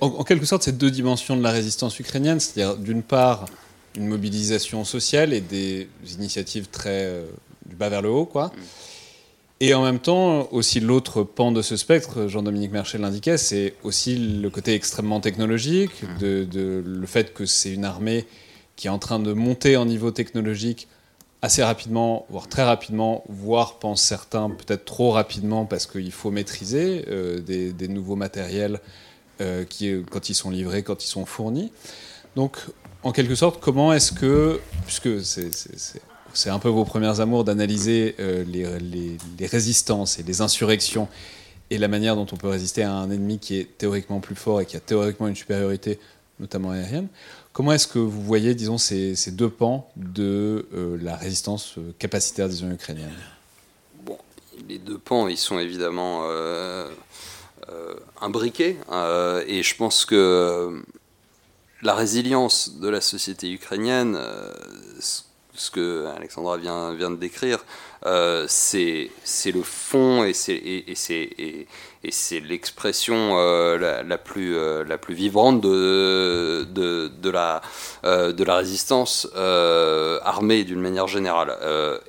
en, quelque sorte ces deux dimensions de la résistance ukrainienne, c'est-à-dire d'une part une mobilisation sociale et des initiatives très du bas vers le haut, quoi. Et en même temps, aussi l'autre pan de ce spectre, Jean-Dominique Merchel l'indiquait, c'est aussi le côté extrêmement technologique, mmh. de, le fait que c'est une armée qui est en train de monter en niveau technologique assez rapidement, voire très rapidement, voire pensent certains peut-être trop rapidement parce qu'il faut maîtriser euh, des, nouveaux matériels euh, qui, quand ils sont livrés, quand ils sont fournis. Donc, en quelque sorte, comment est-ce que, puisque c'est c'est un peu vos premières amours d'analyser euh, les, résistances et les insurrections et la manière dont on peut résister à un ennemi qui est théoriquement plus fort et qui a théoriquement une supériorité, notamment aérienne. Comment est-ce que vous voyez, disons, ces, deux pans de euh, la résistance euh, capacitaire, disons, ukrainienne Bon, les deux pans, ils sont évidemment imbriqués, et je pense que la résilience de la société ukrainienne, que Alexandra vient, vient de décrire, euh, c'est le fond et c'est et, et, l'expression euh, la, plus, euh, la plus vibrante de, de, de la, de la résistance armée d'une manière générale.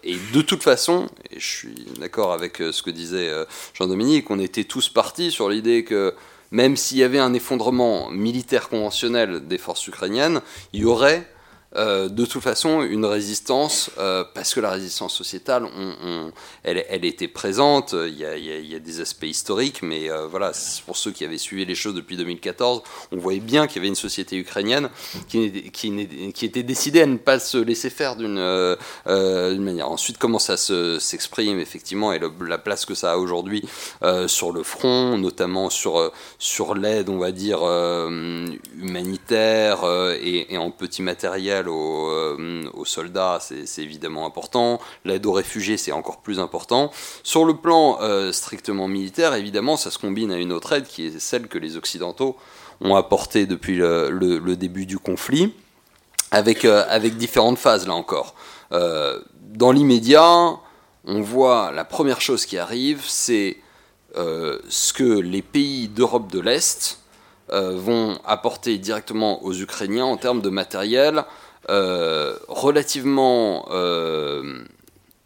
et de toute façon, et je suis d'accord avec ce que disait Jean-Dominique, on était tous partis sur l'idée que même s'il y avait un effondrement militaire conventionnel des forces ukrainiennes, il y aurait euh, de toute façon une résistance, euh, parce que la résistance sociétale, elle, était présente, il y, a, des aspects historiques, mais euh, voilà, pour ceux qui avaient suivi les choses depuis 2014, on voyait bien qu'il y avait une société ukrainienne qui, était décidée à ne pas se laisser faire d'une manière. Ensuite, comment ça s'exprime, effectivement, et la place que ça a aujourd'hui sur le front, notamment sur, l'aide, on va dire, humanitaire et en petit matériel euh, aux, soldats, c'est évidemment important. L'aide aux réfugiés, c'est encore plus important. Sur le plan euh, strictement militaire, évidemment, ça se combine à une autre aide qui est celle que les Occidentaux ont apportée depuis le, début du conflit, avec, euh, avec différentes phases, là encore. dans l'immédiat, on voit la première chose qui arrive, c'est ce que les pays d'Europe de l'Est vont apporter directement aux Ukrainiens en termes de matériel, relativement euh,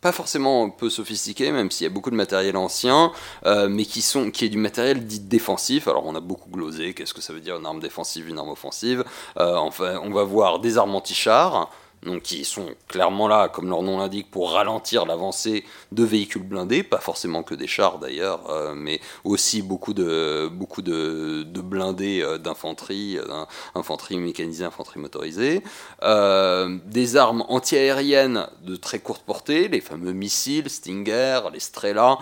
pas forcément peu sophistiqué, même s'il y a beaucoup de matériel ancien, euh, mais qui, sont, qui est du matériel dit défensif. Alors on a beaucoup glosé, qu'est-ce que ça veut dire une arme défensive, une arme offensive Enfin, on va voir des armes anti-chars, donc qui sont clairement là, comme leur nom l'indique, pour ralentir l'avancée de véhicules blindés, pas forcément que des chars d'ailleurs, euh, mais aussi beaucoup de, beaucoup de, blindés euh, d'infanterie, euh, infanterie mécanisée, infanterie motorisée, des armes antiaériennes de très courte portée, les fameux missiles Stinger, les Strela,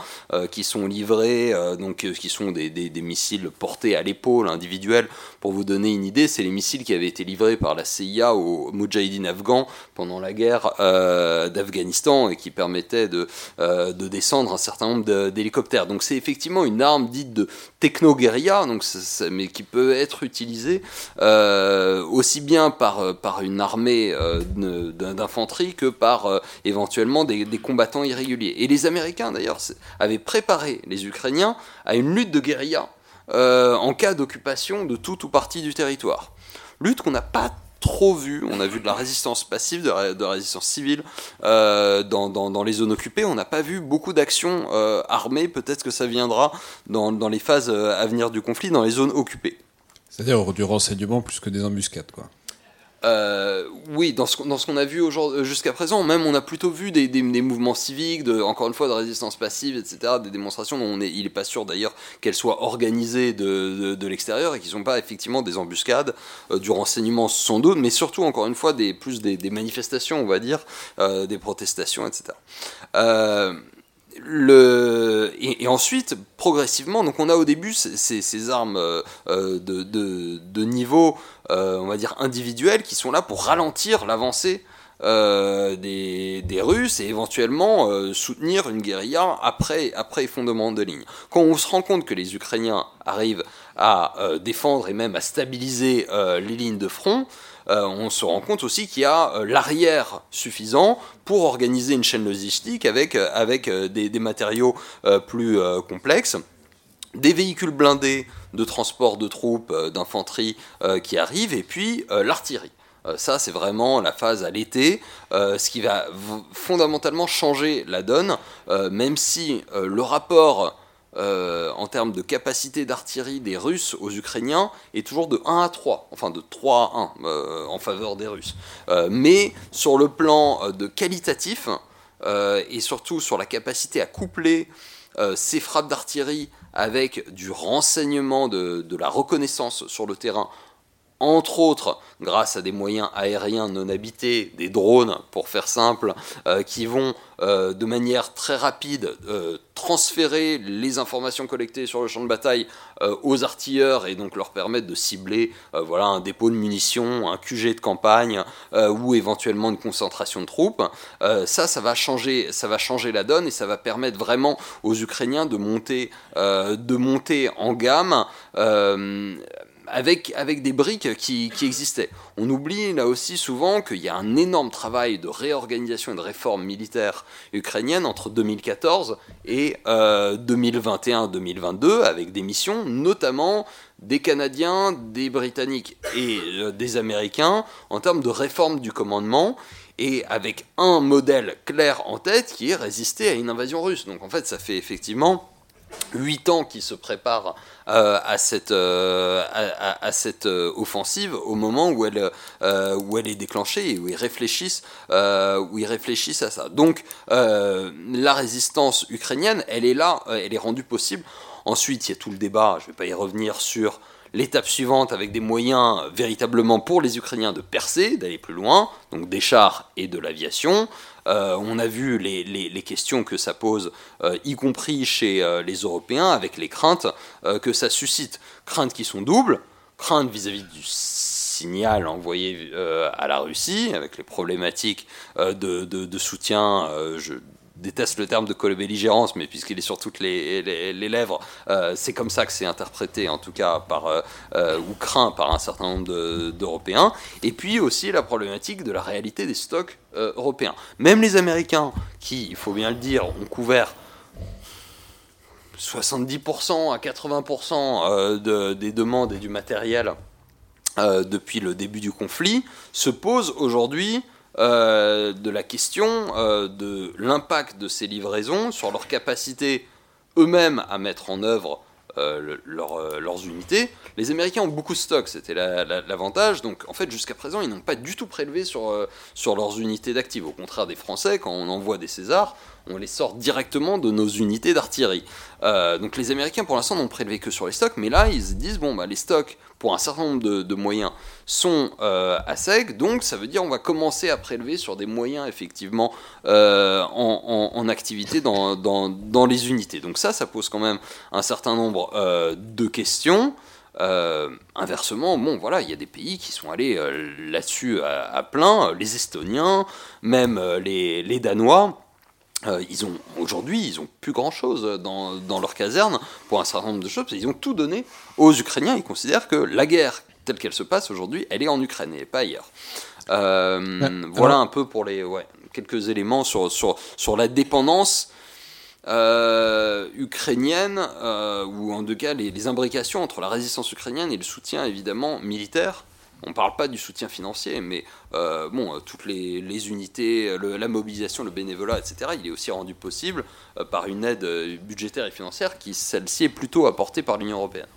qui sont livrés, donc qui sont des, des missiles portés à l'épaule individuels. Pour vous donner une idée, c'est les missiles qui avaient été livrés par la CIA aux Mujahideen afghans pendant la guerre euh, d'Afghanistan et qui permettait de, euh, de descendre un certain nombre d'hélicoptères. Donc c'est effectivement une arme dite de techno-guérilla, mais qui peut être utilisée euh, aussi bien par, par une armée d'infanterie que par éventuellement des, des, combattants irréguliers. Et les Américains d'ailleurs avaient préparé les Ukrainiens à une lutte de guérilla en cas d'occupation de tout ou partie du territoire. Lutte qu'on n'a pas trop vu. On a vu de la résistance passive, de, la résistance civile euh, dans, les zones occupées. On n'a pas vu beaucoup d'actions euh, armées. Peut-être que ça viendra dans, dans les phases euh, à venir du conflit, dans les zones occupées. C'est-à-dire du renseignement plus que des embuscades, quoi. Euh, oui, dans ce, qu'on a vu jusqu'à présent, même on a plutôt vu des, mouvements civiques, encore une fois de résistance passive, etc., des démonstrations dont on est, il n'est pas sûr d'ailleurs qu'elles soient organisées de, l'extérieur et qui ne sont pas effectivement des embuscades, euh, du renseignement sans doute, mais surtout encore une fois plus des, manifestations, on va dire, euh, des protestations, etc. Et, ensuite, progressivement, donc on a au début ces, armes de, de, niveau euh, on va dire, individuels qui sont là pour ralentir l'avancée euh, des, Russes et éventuellement euh, soutenir une guérilla après, après effondrement de ligne. Quand on se rend compte que les Ukrainiens arrivent à défendre et même à stabiliser les lignes de front, on se rend compte aussi qu'il y a l'arrière suffisant pour organiser une chaîne logistique avec, avec des, matériaux plus complexes des véhicules blindés de transport de troupes, euh, d'infanterie euh, qui arrivent, et puis euh, l'artillerie. ça, c'est vraiment la phase à l'été, ce qui va fondamentalement changer la donne, même si le rapport en termes de capacité d'artillerie des Russes aux Ukrainiens est toujours de 1 à 3, enfin de 3 à 1 en faveur des Russes. mais sur le plan de qualitatif, et surtout sur la capacité à coupler ces frappes d'artillerie avec du renseignement, de, la reconnaissance sur le terrain, entre autres grâce à des moyens aériens non habités, des drones pour faire simple, euh, qui vont euh, de manière très rapide euh, transférer les informations collectées sur le champ de bataille aux artilleurs et donc leur permettre de cibler voilà, un dépôt de munitions, un QG de campagne ou éventuellement une concentration de troupes. ça, ça va, changer, ça va changer la donne et ça va permettre vraiment aux Ukrainiens de monter, de monter en gamme avec, des briques qui, qui, existaient. On oublie là aussi souvent qu'il y a un énorme travail de réorganisation et de réforme militaire ukrainienne entre 2014 et 2021-2022 euh, avec des missions notamment des Canadiens, des Britanniques et euh, des Américains en termes de réforme du commandement et avec un modèle clair en tête qui est résister à une invasion russe. Donc en fait ça fait effectivement 8 ans qui se préparent euh, à cette, euh, euh, offensive au moment où elle, est déclenchée et où ils réfléchissent à ça. Donc la résistance ukrainienne, elle est là, elle est rendue possible. Ensuite, il y a tout le débat, je ne vais pas y revenir sur l'étape suivante avec des moyens véritablement pour les Ukrainiens de percer, d'aller plus loin, donc des chars et de l'aviation. Euh, on a vu les, questions que ça pose, euh, y compris chez euh, les Européens, avec les craintes que ça suscite. Craintes qui sont doubles, craintes vis-à-vis du signal envoyé à la Russie, avec les problématiques de, soutien. Déteste le terme de co-belligérance, mais puisqu'il est sur toutes les, les, lèvres, euh, c'est comme ça que c'est interprété, en tout cas, par, euh, euh, ou craint par un certain nombre d'Européens. et puis aussi la problématique de la réalité des stocks européens. Même les Américains, qui, il faut bien le dire, ont couvert 70% à 80% des demandes et du matériel depuis le début du conflit, se posent aujourd'hui euh, de la question euh, de l'impact de ces livraisons sur leur capacité eux-mêmes à mettre en œuvre euh, leurs unités. Les Américains ont beaucoup de stocks, c'était l'avantage. Donc en fait, jusqu'à présent, ils n'ont pas du tout prélevé sur, sur leurs unités d'actifs. Au contraire des Français, quand on envoie des Césars, on les sort directement de nos unités d'artillerie. donc les Américains, pour l'instant, n'ont prélevé que sur les stocks, mais là, ils disent, bon, bah, les stocks pour un certain nombre de, moyens sont euh, à sec, donc ça veut dire on va commencer à prélever sur des moyens effectivement euh, en, activité dans, les unités. Donc ça, ça pose quand même un certain nombre euh, de questions. inversement, bon voilà, il y a des pays qui sont allés là-dessus à, plein, les Estoniens, même les Danois. Ils ont aujourd'hui, ils ont plus grand chose dans, dans, leur caserne pour un certain nombre de choses. Ils ont tout donné aux Ukrainiens. Ils considèrent que la guerre telle qu'elle se passe aujourd'hui, elle est en Ukraine et pas ailleurs. Euh, voilà un peu pour les ouais, quelques éléments sur, sur, sur la dépendance euh, ukrainienne, euh, ou en tout cas les, les, imbrications entre la résistance ukrainienne et le soutien évidemment militaire. On ne parle pas du soutien financier, mais bon, toutes les, unités, la mobilisation, le bénévolat, etc., il est aussi rendu possible par une aide budgétaire et financière qui, celle-ci, est plutôt apportée par l'Union européenne.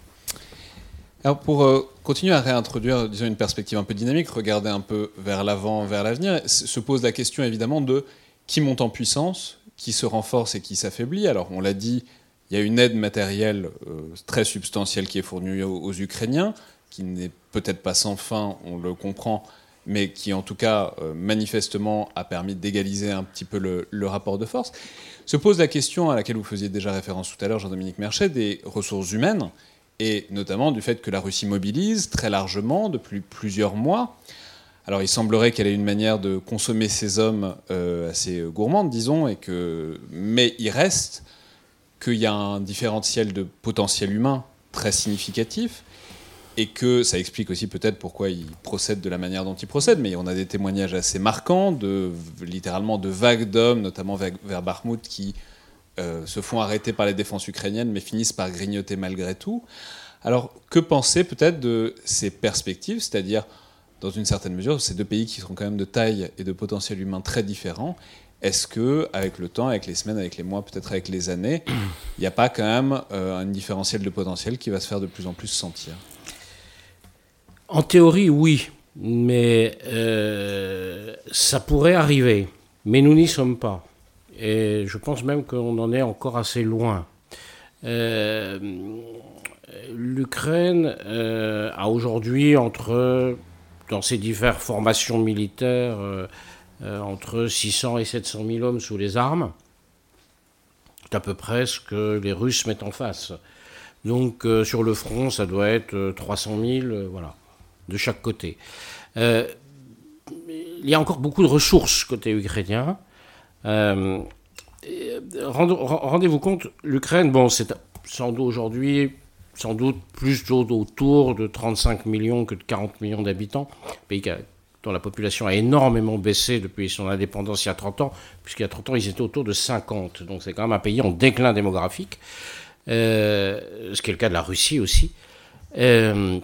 Alors pour euh, continuer à réintroduire disons, une perspective un peu dynamique, regarder un peu vers l'avant, vers l'avenir, se pose la question évidemment de qui monte en puissance, qui se renforce et qui s'affaiblit. Alors on l'a dit, il y a une aide matérielle euh, très substantielle qui est fournie aux, Ukrainiens, qui n'est peut-être pas sans fin, on le comprend, mais qui en tout cas euh, manifestement a permis d'égaliser un petit peu le, rapport de force. Se pose la question à laquelle vous faisiez déjà référence tout à l'heure, Jean-Dominique Merchet, des ressources humaines et notamment du fait que la Russie mobilise très largement depuis plusieurs mois. Alors il semblerait qu'elle ait une manière de consommer ses hommes euh, assez gourmande, disons, et que... mais il reste qu'il y a un différentiel de potentiel humain très significatif, et que ça explique aussi peut-être pourquoi il procède de la manière dont il procède, mais on a des témoignages assez marquants, de, littéralement de vagues d'hommes, notamment vers Bakhmut, qui euh, se font arrêter par les défenses ukrainiennes, mais finissent par grignoter malgré tout. Alors, que penser peut-être de ces perspectives, c'est-à-dire dans une certaine mesure, ces deux pays qui sont quand même de taille et de potentiel humain très différents. Est-ce que, avec le temps, avec les semaines, avec les mois, peut-être avec les années, il n'y a pas quand même euh, un différentiel de potentiel qui va se faire de plus en plus sentir? En théorie, oui, mais euh, ça pourrait arriver. Mais nous n'y sommes pas. Et je pense même qu'on en est encore assez loin. Euh, L'Ukraine a aujourd'hui, entre, dans ses diverses formations militaires, euh, entre 600 et 700 000 hommes sous les armes. C'est à peu près ce que les Russes mettent en face. Donc euh, sur le front, ça doit être 300 euh, 000, voilà, de chaque côté. il y a encore beaucoup de ressources côté ukrainien. Rendez-vous compte, l'Ukraine, bon, c'est sans doute aujourd'hui, sans doute plus autour de 35 millions que de 40 millions d'habitants, pays dont la population a énormément baissé depuis son indépendance il y a 30 ans, puisqu'il y a 30 ans, ils étaient autour de 50. Donc c'est quand même un pays en déclin démographique, euh, ce qui est le cas de la Russie aussi. Euh,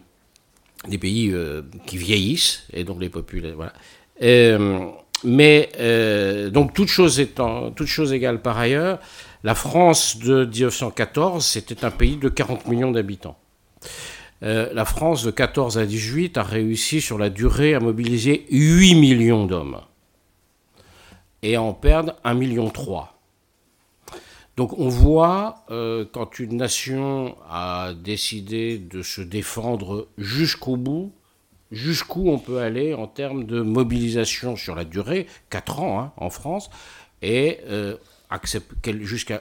des pays euh, qui vieillissent, et donc les populations. Voilà. mais, donc, toute chose, étant, toute chose égale par ailleurs, la France de 1914, c'était un pays de 40 millions d'habitants. Euh, la France de 14 à 18 a réussi sur la durée à mobiliser 8 millions d'hommes et à en perdre 1,3 million. Donc on voit euh, quand une nation a décidé de se défendre jusqu'au bout, jusqu'où on peut aller en termes de mobilisation sur la durée, 4 ans hein, en France, et euh,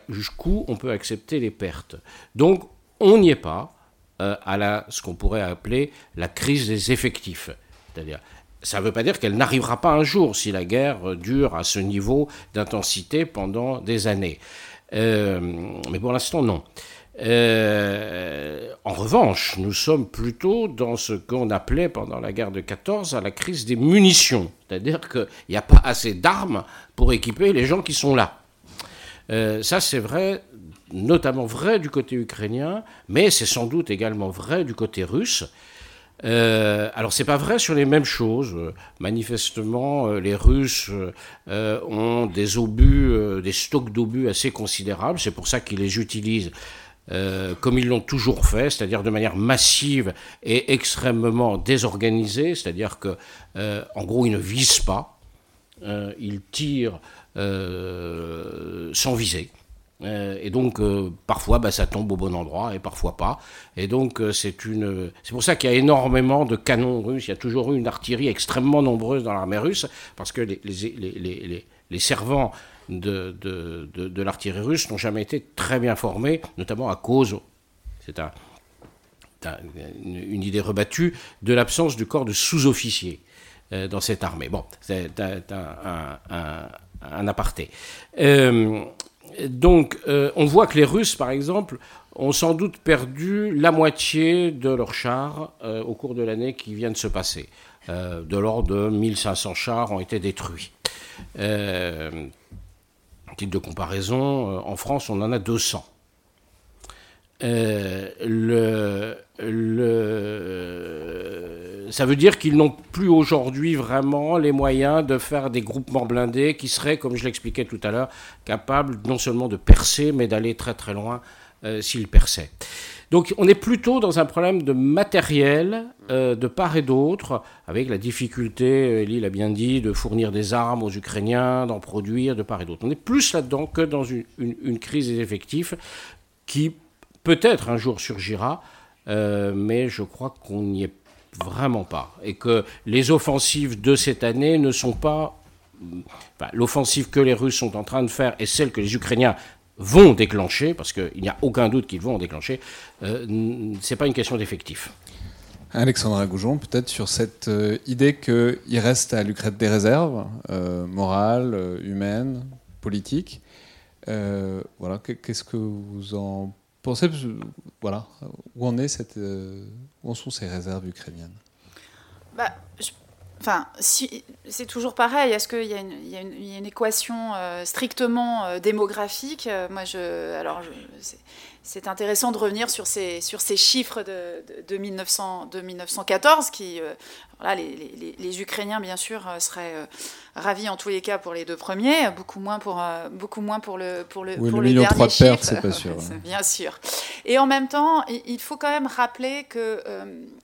jusqu'où on peut accepter les pertes. Donc on n'y est pas. Euh, à la, ce qu'on pourrait appeler la crise des effectifs. C'est-à-dire, ça ne veut pas dire qu'elle n'arrivera pas un jour si la guerre dure à ce niveau d'intensité pendant des années. Euh, mais pour l'instant, non. Euh, en revanche, nous sommes plutôt dans ce qu'on appelait pendant la guerre de 14 à la crise des munitions. C'est-à-dire qu'il n'y a pas assez d'armes pour équiper les gens qui sont là. ça, c'est vrai notamment vrai du côté ukrainien, mais c'est sans doute également vrai du côté russe. Euh, alors c'est pas vrai sur les mêmes choses. Manifestement, euh, les Russes euh, ont des obus, euh, des stocks d'obus assez considérables. C'est pour ça qu'ils les utilisent comme ils l'ont toujours fait, c'est-à-dire de manière massive et extrêmement désorganisée. C'est-à-dire que, en gros, ils ne visent pas. ils tirent sans viser. Euh, et donc, euh, parfois, bah, ça tombe au bon endroit et parfois pas. Et donc, euh, c'est une, c'est pour ça qu'il y a énormément de canons russes. Il y a toujours eu une artillerie extrêmement nombreuse dans l'armée russe, parce que les, les, les, les servants de, de, de, l'artillerie russe n'ont jamais été très bien formés, notamment à cause, c'est un, une, idée rebattue, de l'absence du corps de sous-officiers dans cette armée. Bon, c'est un, un, aparté donc, euh, on voit que les Russes, par exemple, ont sans doute perdu la moitié de leurs chars euh, au cours de l'année qui vient de se passer. Euh, de l'ordre de 1500 chars ont été détruits. titre de comparaison, en France, on en a 200. Le, ça veut dire qu'ils n'ont plus aujourd'hui vraiment les moyens de faire des groupements blindés qui seraient, comme je l'expliquais tout à l'heure, capables non seulement de percer, mais d'aller très très loin euh, s'ils perçaient. Donc on est plutôt dans un problème de matériel euh, de part et d'autre, avec la difficulté, Elie l'a bien dit, de fournir des armes aux Ukrainiens, d'en produire de part et d'autre. On est plus là-dedans que dans une crise des effectifs qui peut-être un jour surgira, euh, mais je crois qu'on n'y est vraiment pas. Et que les offensives de cette année ne sont pas. L'offensive que les Russes sont en train de faire et celle que les Ukrainiens vont déclencher, parce qu'il n'y a aucun doute qu'ils vont en déclencher, euh, c'est pas une question d'effectif. Alexandra Goujon, peut-être sur cette euh, idée qu'il reste à l'Ukraine des réserves euh, morales, humaines, politiques. voilà, qu'est-ce que vous en pensez voilà, où en est cette, euh, où en sont ces réserves ukrainiennes? Bah, Enfin, si, c'est toujours pareil. Est-ce qu'il y, a une équation euh, strictement euh, démographique? Moi, je, alors, c'est intéressant de revenir sur ces, sur ces chiffres de, de, 1900, de 1914 qui, voilà, les, les, les, Ukrainiens, bien sûr, seraient ravis en tous les cas pour les deux premiers, beaucoup moins pour, beaucoup moins pour le, pour le, oui, pour le, le million dernier chiffre. c'est pas sûr. bien sûr. Et en même temps, il faut quand même rappeler que,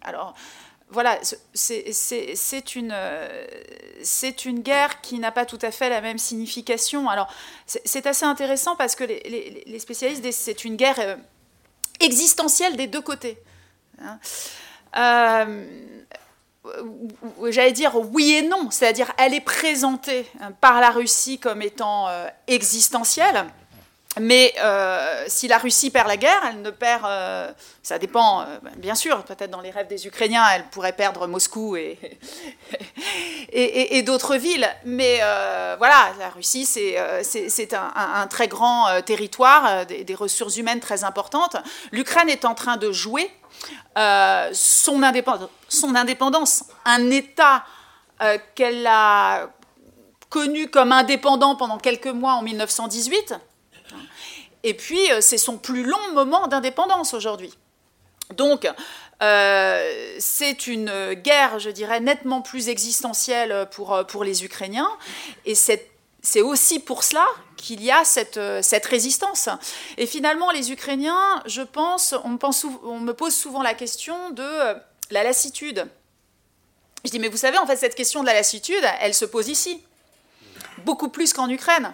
alors, voilà, c'est une, une guerre qui n'a pas tout à fait la même signification. Alors, c'est assez intéressant parce que les, spécialistes c'est une guerre euh, existentielle des deux côtés. Hein. Euh, j'allais dire oui et non, c'est-à-dire elle est présentée par la Russie comme étant euh, existentielle. Mais euh, si la Russie perd la guerre, elle ne perd. Euh, ça dépend, euh, bien sûr, peut-être dans les rêves des Ukrainiens, elle pourrait perdre Moscou et, et, d'autres villes. Mais voilà, la Russie, c'est un, un, très grand territoire, des, ressources humaines très importantes. L'Ukraine est en train de jouer son indépendance, un État qu'elle a connu comme indépendant pendant quelques mois en 1918 et puis, euh, c'est son plus long moment d'indépendance aujourd'hui. Donc, euh, c'est une guerre, je dirais, nettement plus existentielle pour, euh, pour les Ukrainiens. Et c'est aussi pour cela qu'il y a cette, cette, résistance. Et finalement, les Ukrainiens, je pense on, pense, on me pose souvent la question de la lassitude. Je dis, mais vous savez, en fait, cette question de la lassitude, elle se pose ici, beaucoup plus qu'en Ukraine.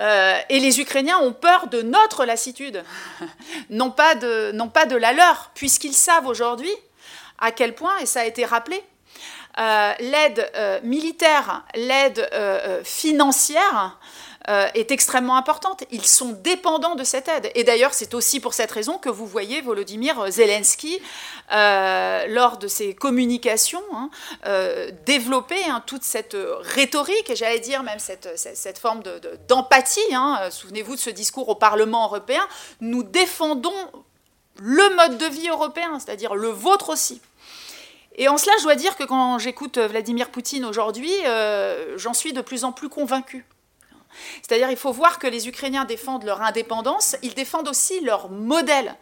Euh, et les Ukrainiens ont peur de notre lassitude, non pas de, non pas de la leur, puisqu'ils savent aujourd'hui à quel point, et ça a été rappelé, euh, l'aide euh, militaire, l'aide financière euh, est extrêmement importante. Ils sont dépendants de cette aide. Et d'ailleurs, c'est aussi pour cette raison que vous voyez Volodymyr Zelensky, euh, lors de ses communications, hein, euh, développer hein, toute cette rhétorique, et j'allais dire même cette, cette, forme d'empathie. De, hein. Souvenez-vous de ce discours au Parlement européen. Nous défendons le mode de vie européen, c'est-à-dire le vôtre aussi. Et en cela, je dois dire que quand j'écoute Vladimir Poutine aujourd'hui, j'en suis de plus en plus convaincue. C'est-à-dire il faut voir que les Ukrainiens défendent leur indépendance, ils défendent aussi leur modèle.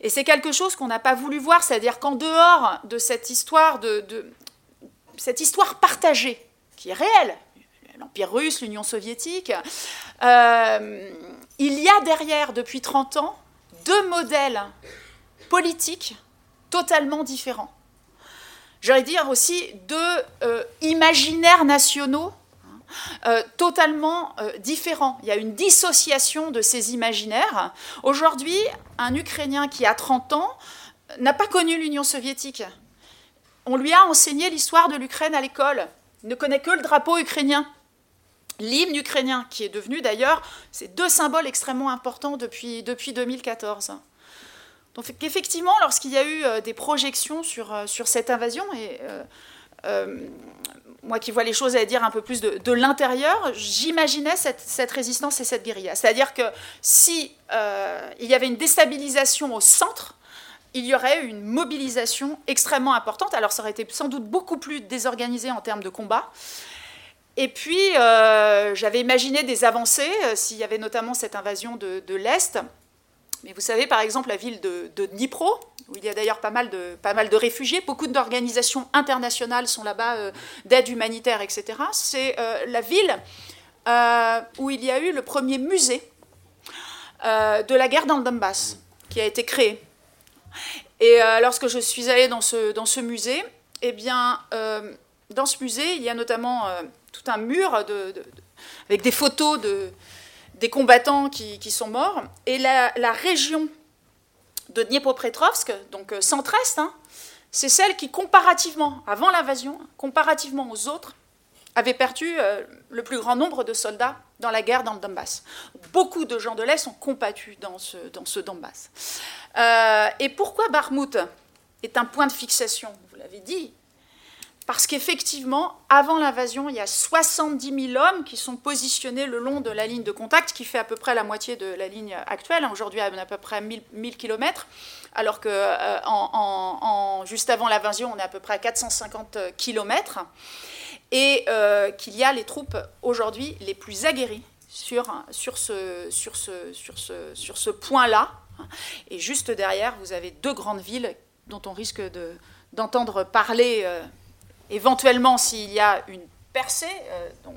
Et c'est quelque chose qu'on n'a pas voulu voir, c'est-à-dire qu'en dehors de cette histoire, de, cette histoire partagée, qui est réelle, l'Empire russe, l'Union soviétique, euh, il y a derrière, depuis 30 ans, deux modèles politiques totalement différents. J'allais dire aussi deux euh, imaginaires nationaux euh, totalement euh, différent. Il y a une dissociation de ces imaginaires. Aujourd'hui, un Ukrainien qui a 30 ans n'a pas connu l'Union soviétique. On lui a enseigné l'histoire de l'Ukraine à l'école. Il ne connaît que le drapeau ukrainien. L'hymne ukrainien, qui est devenu d'ailleurs, c'est deux symboles extrêmement importants depuis, depuis 2014. Donc effectivement, lorsqu'il y a eu euh, des projections sur, sur cette invasion, et moi qui vois les choses à dire un peu plus de, l'intérieur, j'imaginais cette, résistance et cette guérilla. C'est-à-dire que si euh, il y avait une déstabilisation au centre, il y aurait une mobilisation extrêmement importante. Alors ça aurait été sans doute beaucoup plus désorganisé en termes de combat. Et puis, euh, j'avais imaginé des avancées, euh, s'il y avait notamment cette invasion de, de l'Est, mais vous savez, par exemple, la ville de, Dnipro, où il y a d'ailleurs pas, mal de, pas mal de réfugiés, beaucoup d'organisations internationales sont là-bas, euh, d'aide humanitaire, etc. C'est euh, la ville euh, où il y a eu le premier musée de la guerre dans le Donbass, qui a été créé. Et lorsque je suis allée dans ce, dans ce musée, eh bien, dans ce musée, il y a notamment tout un mur de, avec des photos de, des combattants qui, sont morts. Et la, région de Dniepropetrovsk, donc euh, centre-est, hein, c'est celle qui, comparativement, avant l'invasion, comparativement aux autres, avait perdu euh, le plus grand nombre de soldats dans la guerre dans le Donbass. Beaucoup de gens de l'Est ont combattu dans ce, dans ce Donbass. Euh, et pourquoi Barmout est un point de fixation Vous l'avez dit, parce qu'effectivement, avant l'invasion, il y a 70 000 hommes qui sont positionnés le long de la ligne de contact, qui fait à peu près la moitié de la ligne actuelle. Aujourd'hui, on a à peu près 1000, 1000 km, alors que euh, juste avant l'invasion, on est à peu près à 450 km. Et euh, qu'il y a les troupes aujourd'hui les plus aguerries ce, sur ce point-là, Et juste derrière, vous avez deux grandes villes dont on risque d'entendre parler éventuellement s'il y a une percée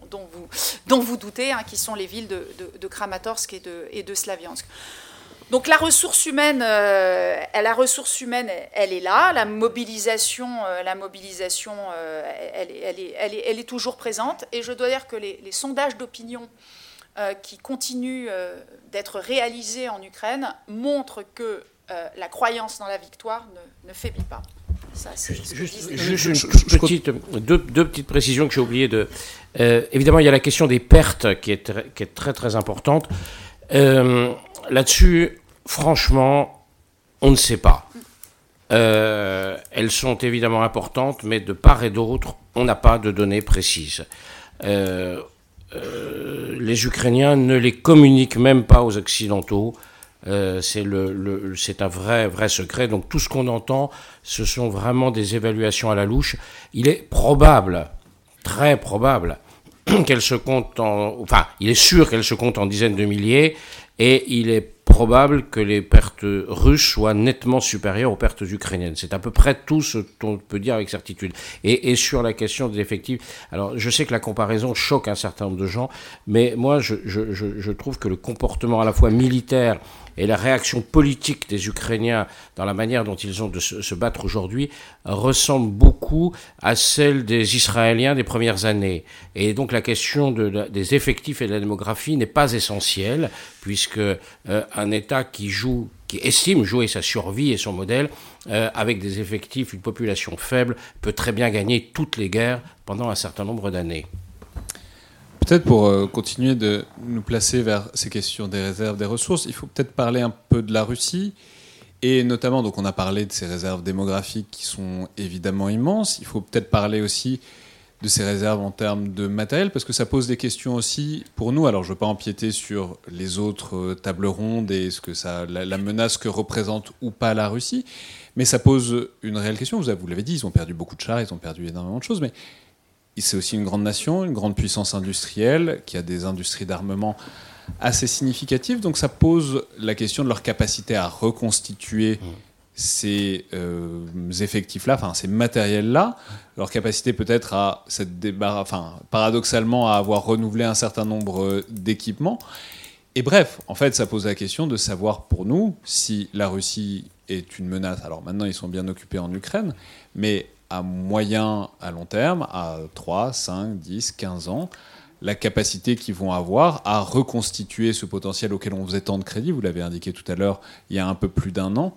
dont, vous, dont vous doutez, hein, qui sont les villes de, Kramatorsk et de, Slaviansk. Donc la ressource humaine, euh, la ressource humaine, elle, est là. La mobilisation, euh, la mobilisation, euh, elle, est, toujours présente. Et je dois dire que les, sondages d'opinion qui continuent d'être réalisés en Ukraine montrent que la croyance dans la victoire ne, faiblit pas. Juste, une petite, deux, petites précisions que j'ai oublié de. évidemment, il y a la question des pertes qui est, qui est très très importante. Là-dessus, Franchement, on ne sait pas. Euh, elles sont évidemment importantes, mais de part et d'autre, on n'a pas de données précises. Euh, euh, les Ukrainiens ne les communiquent même pas aux Occidentaux. C'est le, un vrai, vrai secret. Donc tout ce qu'on entend, ce sont vraiment des évaluations à la louche. Il est probable, très probable, qu'elle se compte en, enfin, il est sûr qu'elle se compte en dizaines de milliers, et il est probable que les pertes russes soient nettement supérieures aux pertes ukrainiennes. C'est à peu près tout ce qu'on peut dire avec certitude. Et, sur la question des effectifs, alors je sais que la comparaison choque un certain nombre de gens, mais moi je trouve que le comportement à la fois militaire et la réaction politique des Ukrainiens dans la manière dont ils ont de se, battre aujourd'hui ressemble beaucoup à celle des Israéliens des premières années. Et donc la question de des effectifs et de la démographie n'est pas essentielle, puisque euh, un État qui joue qui estime jouer sa survie et son modèle, euh, avec des effectifs, une population faible, peut très bien gagner toutes les guerres pendant un certain nombre d'années. Peut-être pour euh, continuer de nous placer vers ces questions des réserves, des ressources, il faut peut-être parler un peu de la Russie. Et notamment, donc on a parlé de ces réserves démographiques qui sont évidemment immenses. Il faut peut-être parler aussi de ces réserves en termes de matériel, parce que ça pose des questions aussi pour nous. Alors je ne veux pas empiéter sur les autres euh, tables rondes et ce que la, menace que représente ou pas la Russie, mais ça pose une réelle question. Vous, vous l'avez dit, ils ont perdu beaucoup de chars, ils ont perdu énormément de choses, mais c'est aussi une grande nation, une grande puissance industrielle, qui a des industries d'armement assez significatives. Donc ça pose la question de leur capacité à reconstituer mmh. ces euh, effectifs-là, enfin ces matériels-là, leur capacité peut-être à cette enfin paradoxalement à avoir renouvelé un certain nombre d'équipements. Et bref, en fait, ça pose la question de savoir pour nous si la Russie est une menace. Alors maintenant, ils sont bien occupés en Ukraine, mais à moyen, à long terme, à 3, 5, 10, 15 ans, la capacité qu'ils vont avoir à reconstituer ce potentiel auquel on faisait tant de crédit, vous l'avez indiqué tout à l'heure, il y a un peu plus d'un an,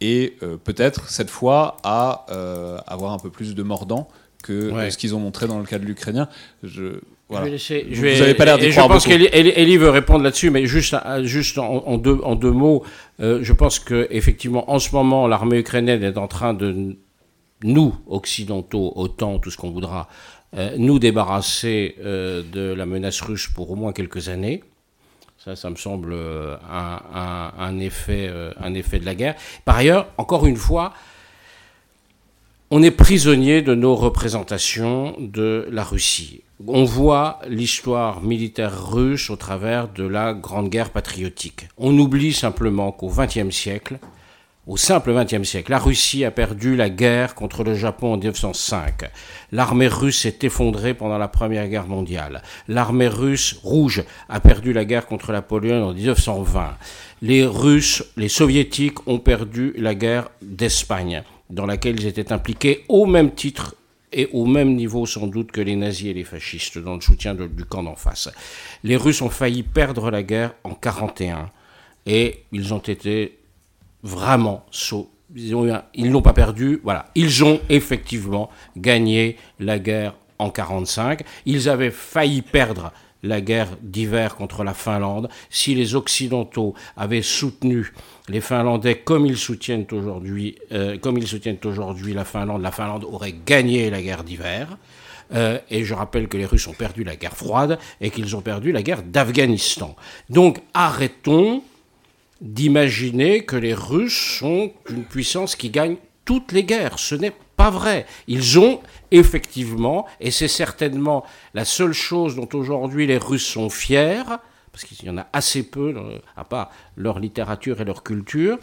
et euh, peut-être cette fois à euh, avoir un peu plus de mordant que ce qu'ils ont montré dans le cas de l'Ukrainien. Je, voilà. je vais vous n'avez pas l'air d'y Je pense qu'Elie veut répondre là-dessus, mais juste, juste en, deux, en deux mots, euh, je pense que effectivement, en ce moment, l'armée ukrainienne est en train de nous, occidentaux, autant tout ce qu'on voudra, euh, nous débarrasser euh, de la menace russe pour au moins quelques années. Ça, ça me semble euh, un, effet, un effet de la guerre. Par ailleurs, encore une fois, on est prisonnier de nos représentations de la Russie. On voit l'histoire militaire russe au travers de la Grande Guerre patriotique. On oublie simplement qu'au XXe siècle, au simple XXe siècle, la Russie a perdu la guerre contre le Japon en 1905. L'armée russe s'est effondrée pendant la Première Guerre mondiale. L'armée russe rouge a perdu la guerre contre la Pologne en 1920. Les Russes, les Soviétiques ont perdu la guerre d'Espagne, dans laquelle ils étaient impliqués au même titre et au même niveau sans doute que les nazis et les fascistes, dans le soutien du camp d'en face. Les Russes ont failli perdre la guerre en 1941 et ils ont été vraiment saut. Ils n'ont pas perdu, voilà. Ils ont effectivement gagné la guerre en 45. Ils avaient failli perdre la guerre d'hiver contre la Finlande si les Occidentaux avaient soutenu les Finlandais comme ils soutiennent aujourd'hui, euh, comme ils soutiennent aujourd'hui la Finlande. La Finlande aurait gagné la guerre d'hiver. Euh, et je rappelle que les Russes ont perdu la guerre froide et qu'ils ont perdu la guerre d'Afghanistan. Donc arrêtons d'imaginer que les Russes sont une puissance qui gagne toutes les guerres. Ce n'est pas vrai. Ils ont effectivement, et c'est certainement la seule chose dont aujourd'hui les Russes sont fiers, parce qu'il y en a assez peu, à part leur littérature et leur culture.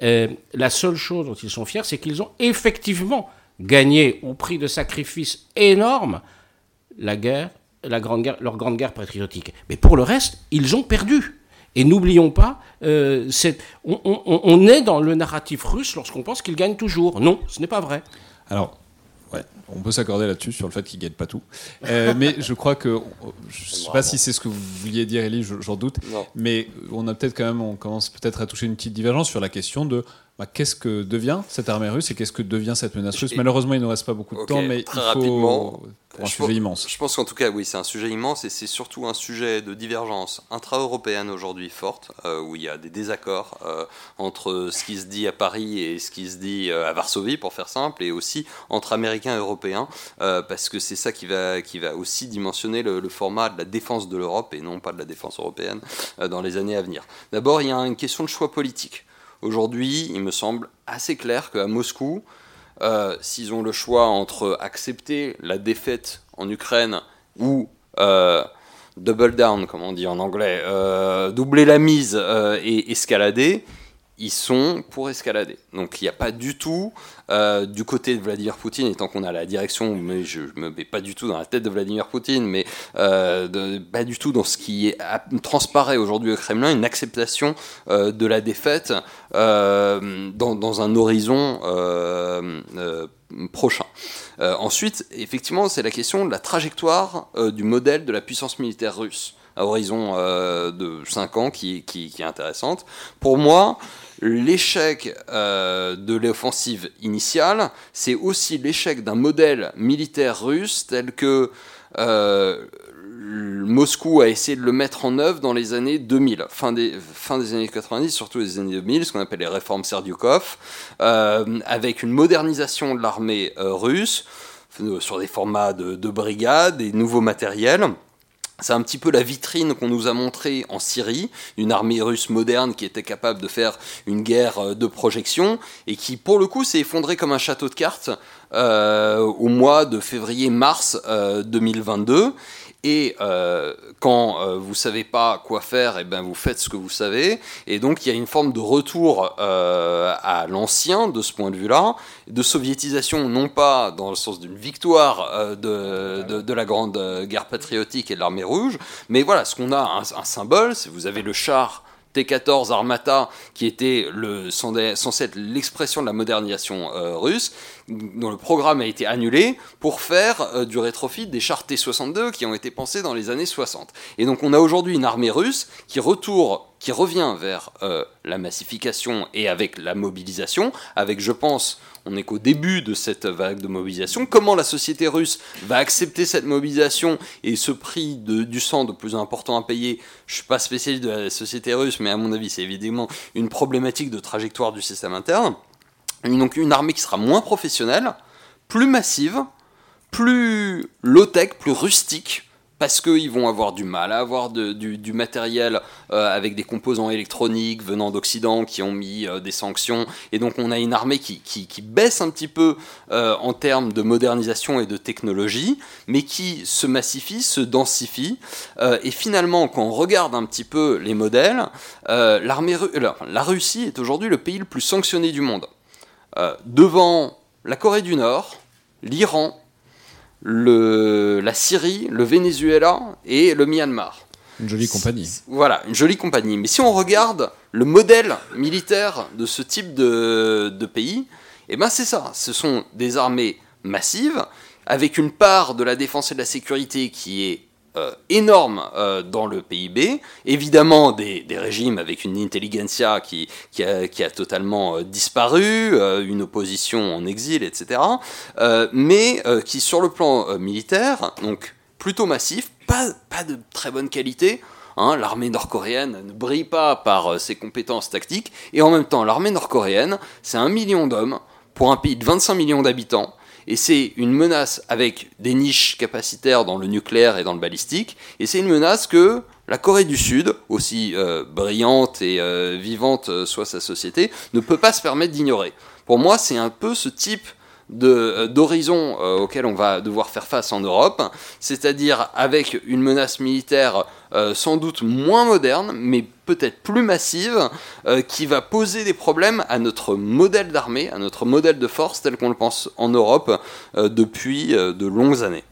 la seule chose dont ils sont fiers, c'est qu'ils ont effectivement gagné au prix de sacrifices énormes la guerre, leur grande guerre patriotique. Mais pour le reste, ils ont perdu. Et n'oublions pas, euh, on, est dans le narratif russe lorsqu'on pense qu'ils gagnent toujours. Non, ce n'est pas vrai. Alors, ouais, on peut s'accorder là-dessus sur le fait qu'ils gagnent pas tout. Euh, mais je crois que, je ne sais pas si c'est ce que vous vouliez dire, Elie, j'en doute. Mais on a peut-être quand même, on commence peut-être à toucher une petite divergence sur la question de bah, qu'est-ce que devient cette armée russe et qu'est-ce que devient cette menace russe? Malheureusement, il ne reste pas beaucoup de temps, mais très il faut... rapidement, un sujet immense. Je pense qu'en tout cas, oui, c'est un sujet immense et c'est surtout un sujet de divergence intra-européenne aujourd'hui forte, euh, où il y a des désaccords euh, entre ce qui se dit à Paris et ce qui se dit euh, à Varsovie, pour faire simple, et aussi entre Américains et Européens, parce que c'est ça qui va, qui va aussi dimensionner le, le, format de la défense de l'Europe et non pas de la défense européenne dans les années à venir. D'abord, il y a une question de choix politique. Aujourd'hui, il me semble assez clair qu'à Moscou, euh, s'ils ont le choix entre accepter la défaite en Ukraine ou euh, double down, comme on dit en anglais, euh, doubler la mise et escalader, ils sont pour escalader. Donc il n'y a pas du tout, euh, du côté de Vladimir Poutine, et tant qu'on a la direction, mais je ne me mets pas du tout dans la tête de Vladimir Poutine, mais euh, pas du tout dans ce qui est, transparaît aujourd'hui au Kremlin, une acceptation euh, de la défaite dans, un horizon prochain. ensuite, effectivement, c'est la question de la trajectoire du modèle de la puissance militaire russe à horizon de 5 ans qui, est intéressante. Pour moi, l'échec euh, de l'offensive initiale, c'est aussi l'échec d'un modèle militaire russe tel que euh, Moscou a essayé de le mettre en œuvre dans les années 2000, fin des, années 90, surtout les années 2000, ce qu'on appelle les réformes Serdyukov, euh, avec une modernisation de l'armée russe sur des formats de, de brigades, des nouveaux matériels. C'est un petit peu la vitrine qu'on nous a montrée en Syrie, une armée russe moderne qui était capable de faire une guerre euh, de projection et qui, pour le coup, s'est effondrée comme un château de cartes euh, au mois de février-mars 2022. Et euh, quand euh, vous savez pas quoi faire, et eh ben vous faites ce que vous savez. Et donc il y a une forme de retour euh, à l'ancien de ce point de vue-là, de soviétisation non pas dans le sens d'une victoire euh, de, de, de, la grande guerre patriotique et de l'armée rouge, mais voilà, ce qu'on a un, un symbole, c'est vous avez le char T-14 Armata, qui était le, censé être l'expression de la modernisation euh, russe, dont le programme a été annulé pour faire euh, du rétrofit des chars T-62 qui ont été pensés dans les années 60. Et donc on a aujourd'hui une armée russe qui, retourne, qui revient vers euh, la massification et avec la mobilisation, avec, je pense, on n'est qu'au début de cette vague de mobilisation. Comment la société russe va accepter cette mobilisation et ce prix du sang de plus important à payer? Je ne suis pas spécialiste de la société russe, mais à mon avis, c'est évidemment une problématique de trajectoire du système interne. Donc une armée qui sera moins professionnelle, plus massive, plus low-tech, plus rustique, parce qu'ils vont avoir du mal à avoir du, matériel euh, avec des composants électroniques venant d'Occident qui ont mis euh, des sanctions. Et donc on a une armée qui, baisse un petit peu euh, en termes de modernisation et de technologie, mais qui se massifie, se densifie. et finalement, quand on regarde un petit peu les modèles, l'armée, la Russie est aujourd'hui le pays le plus sanctionné du monde. devant la Corée du Nord, l'Iran, le, la Syrie, le Venezuela et le Myanmar. Une jolie compagnie. Voilà, une jolie compagnie. Mais si on regarde le modèle militaire de ce type de, de pays, eh ben c'est ça. Ce sont des armées massives, avec une part de la défense et de la sécurité qui est euh, énorme euh, dans le PIB, évidemment des, régimes avec une intelligentsia qui, qui, a, totalement euh, disparu, une opposition en exil, etc., mais qui sur le plan militaire, donc plutôt massif, pas, pas de très bonne qualité, hein. l'armée nord-coréenne ne brille pas par ses compétences tactiques, et en même temps l'armée nord-coréenne, c'est un million d'hommes pour un pays de 25 millions d'habitants, et c'est une menace avec des niches capacitaires dans le nucléaire et dans le balistique, et c'est une menace que la Corée du Sud, aussi euh, brillante et euh, vivante euh, soit sa société, ne peut pas se permettre d'ignorer. Pour moi, c'est un peu ce type d'horizons auxquels on va devoir faire face en Europe, c'est-à-dire avec une menace militaire sans doute moins moderne, mais peut-être plus massive, qui va poser des problèmes à notre modèle d'armée, à notre modèle de force tel qu'on le pense en Europe depuis de longues années.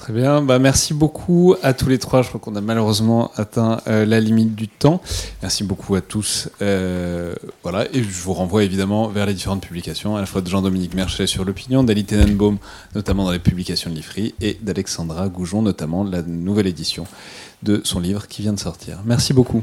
Très bien, bah, merci beaucoup à tous les trois. Je crois qu'on a malheureusement atteint euh, la limite du temps. Merci beaucoup à tous. Euh, voilà, et je vous renvoie évidemment vers les différentes publications, à la fois de Jean-Dominique Merchet sur l'opinion, d'Ali Tenenbaum, notamment dans les publications de l'IFRI, et d'Alexandra Goujon, notamment la nouvelle édition de son livre qui vient de sortir. Merci beaucoup.